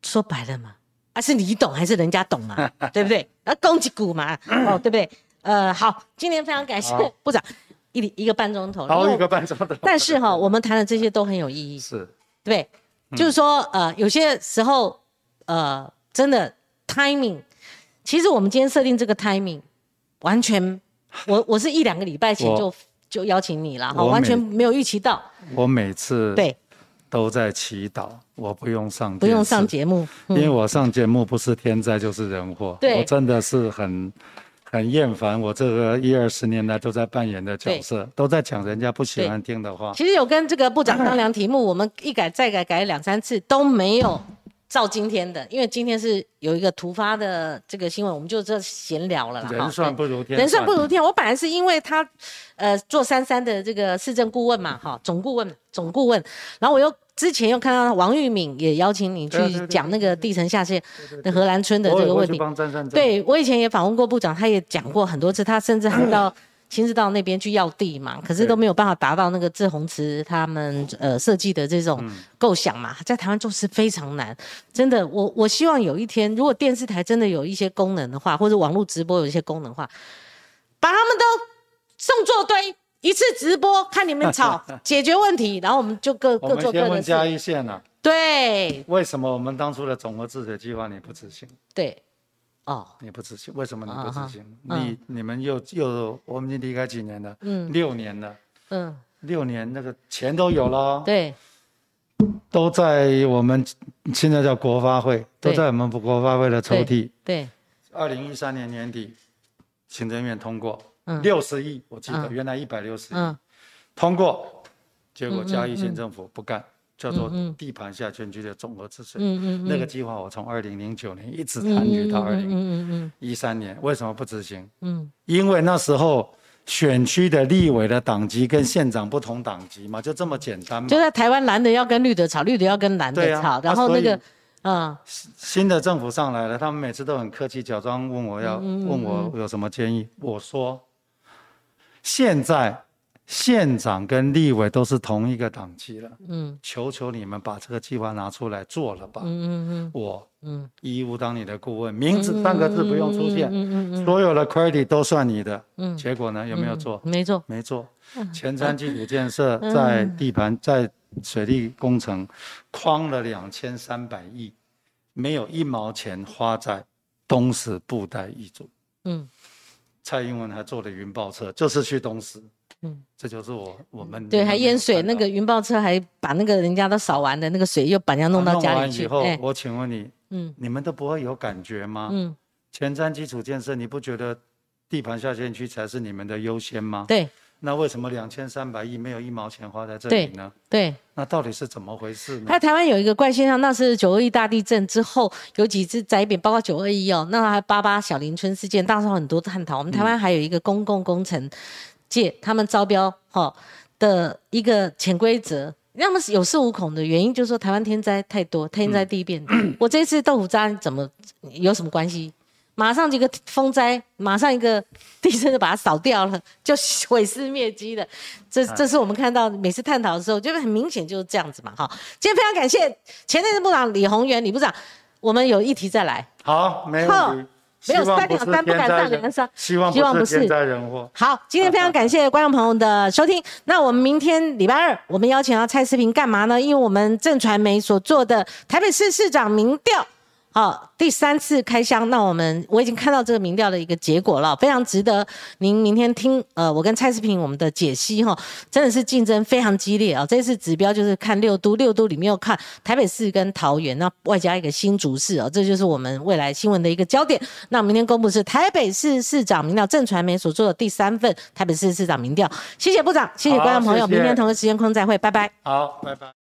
说白了嘛，啊是你懂还是人家懂嘛，对不对？啊攻击股嘛，哦对不对？呃好，今天非常感谢部长。一一个半钟头，然后一个半钟头。但是哈，我们谈的这些都很有意义，是，对，就是说，呃，有些时候，呃，真的 timing，其实我们今天设定这个 timing，完全，我我是一两个礼拜前就就邀请你了，哈，完全没有预期到。我每次对。都在祈祷，我不用上不用上节目，因为我上节目不是天灾就是人祸，我真的是很。很厌烦我这个一二十年来都在扮演的角色，都在讲人家不喜欢听的话。其实有跟这个部长商量题目，我们一改再改，改了两三次都没有照今天的，因为今天是有一个突发的这个新闻，我们就这闲聊了啦。人算不如天，人算不如天。我本来是因为他，呃，做三三的这个市政顾问嘛，哈，总顾问，总顾问，然后我又。之前又看到王玉敏也邀请你去讲那个地层下陷的荷兰村的这个问题。对，我以前也访问过部长，他也讲过很多次，他甚至还到 亲自到那边去要地嘛，可是都没有办法达到那个志宏慈他们呃设计的这种构想嘛，在台湾做事非常难，真的，我我希望有一天，如果电视台真的有一些功能的话，或者网络直播有一些功能的话，把他们都送作堆。一次直播看你们吵 解决问题，然后我们就各各做各的事。我们先问嘉义县了。对。为什么我们当初的总和治水计划你不执行？对。哦。你不执行？为什么你不执行？你你们又又我们已经离开几年了？嗯。六年了。嗯。六年那个钱都有了。对。都在我们现在叫国发会，都在我们国发会的抽屉。对。二零一三年年底，行政院通过。六十亿，我记得原来一百六十亿，通过，结果嘉义县政府不干，叫做地盘下全区的综合治水。那个计划我从二零零九年一直参与到二零一三年，为什么不执行？嗯，因为那时候选区的立委的党籍跟县长不同党籍嘛，就这么简单嘛。就在台湾蓝的要跟绿的吵，绿的要跟蓝的吵，然后那个。嗯，新的政府上来了，他们每次都很客气，假装问我要问我有什么建议。我说，现在县长跟立委都是同一个党籍了，嗯，求求你们把这个计划拿出来做了吧。嗯嗯嗯，我嗯义务当你的顾问，名字三个字不用出现，嗯嗯嗯，所有的 credit 都算你的。嗯，结果呢有没有做？没做，没做。前瞻基础建设在地盘在。水利工程框了两千三百亿，没有一毛钱花在东石布袋一组。嗯，蔡英文还坐了云豹车，就是去东石。嗯，这就是我我们对还淹水，那个云豹车还把那个人家都扫完的那个水又把人家弄到家里去。以后，我请问你，嗯，你们都不会有感觉吗？嗯，前瞻基础建设，你不觉得地盘下线区才是你们的优先吗？对。那为什么两千三百亿没有一毛钱花在这里呢？对，那到底是怎么回事呢？在台湾有一个怪现象，那是九二一大地震之后有几次灾变，包括九二一哦，那还八八小林村事件，当时很多探讨。我们台湾还有一个公共工程界，他们招标哈的一个潜规则，那么有恃无恐的原因，就是说台湾天灾太多，天灾地变。我这次豆腐渣怎么有什么关系？马上一个风灾，马上一个地震就把它扫掉了，就毁尸灭迹了。这这是我们看到每次探讨的时候，就很明显就是这样子嘛。哈，今天非常感谢前内政部长李宏源李部长，我们有议题再来。好，没问题。没有三两三不敢上梁山，希望希望不是不是天灾人祸。好，今天非常感谢观众朋友的收听。那我们明天礼拜二，我们邀请到蔡思平干嘛呢？因为我们正传媒所做的台北市市长民调。好，第三次开箱，那我们我已经看到这个民调的一个结果了，非常值得您明天听。呃，我跟蔡世平我们的解析哈，真的是竞争非常激烈啊。这次指标就是看六都，六都里面又看台北市跟桃园，那外加一个新竹市哦，这就是我们未来新闻的一个焦点。那明天公布是台北市市长民调，正传媒所做的第三份台北市市长民调。谢谢部长，谢谢观众朋友，谢谢明天同一时间空再会，拜拜。好，拜拜。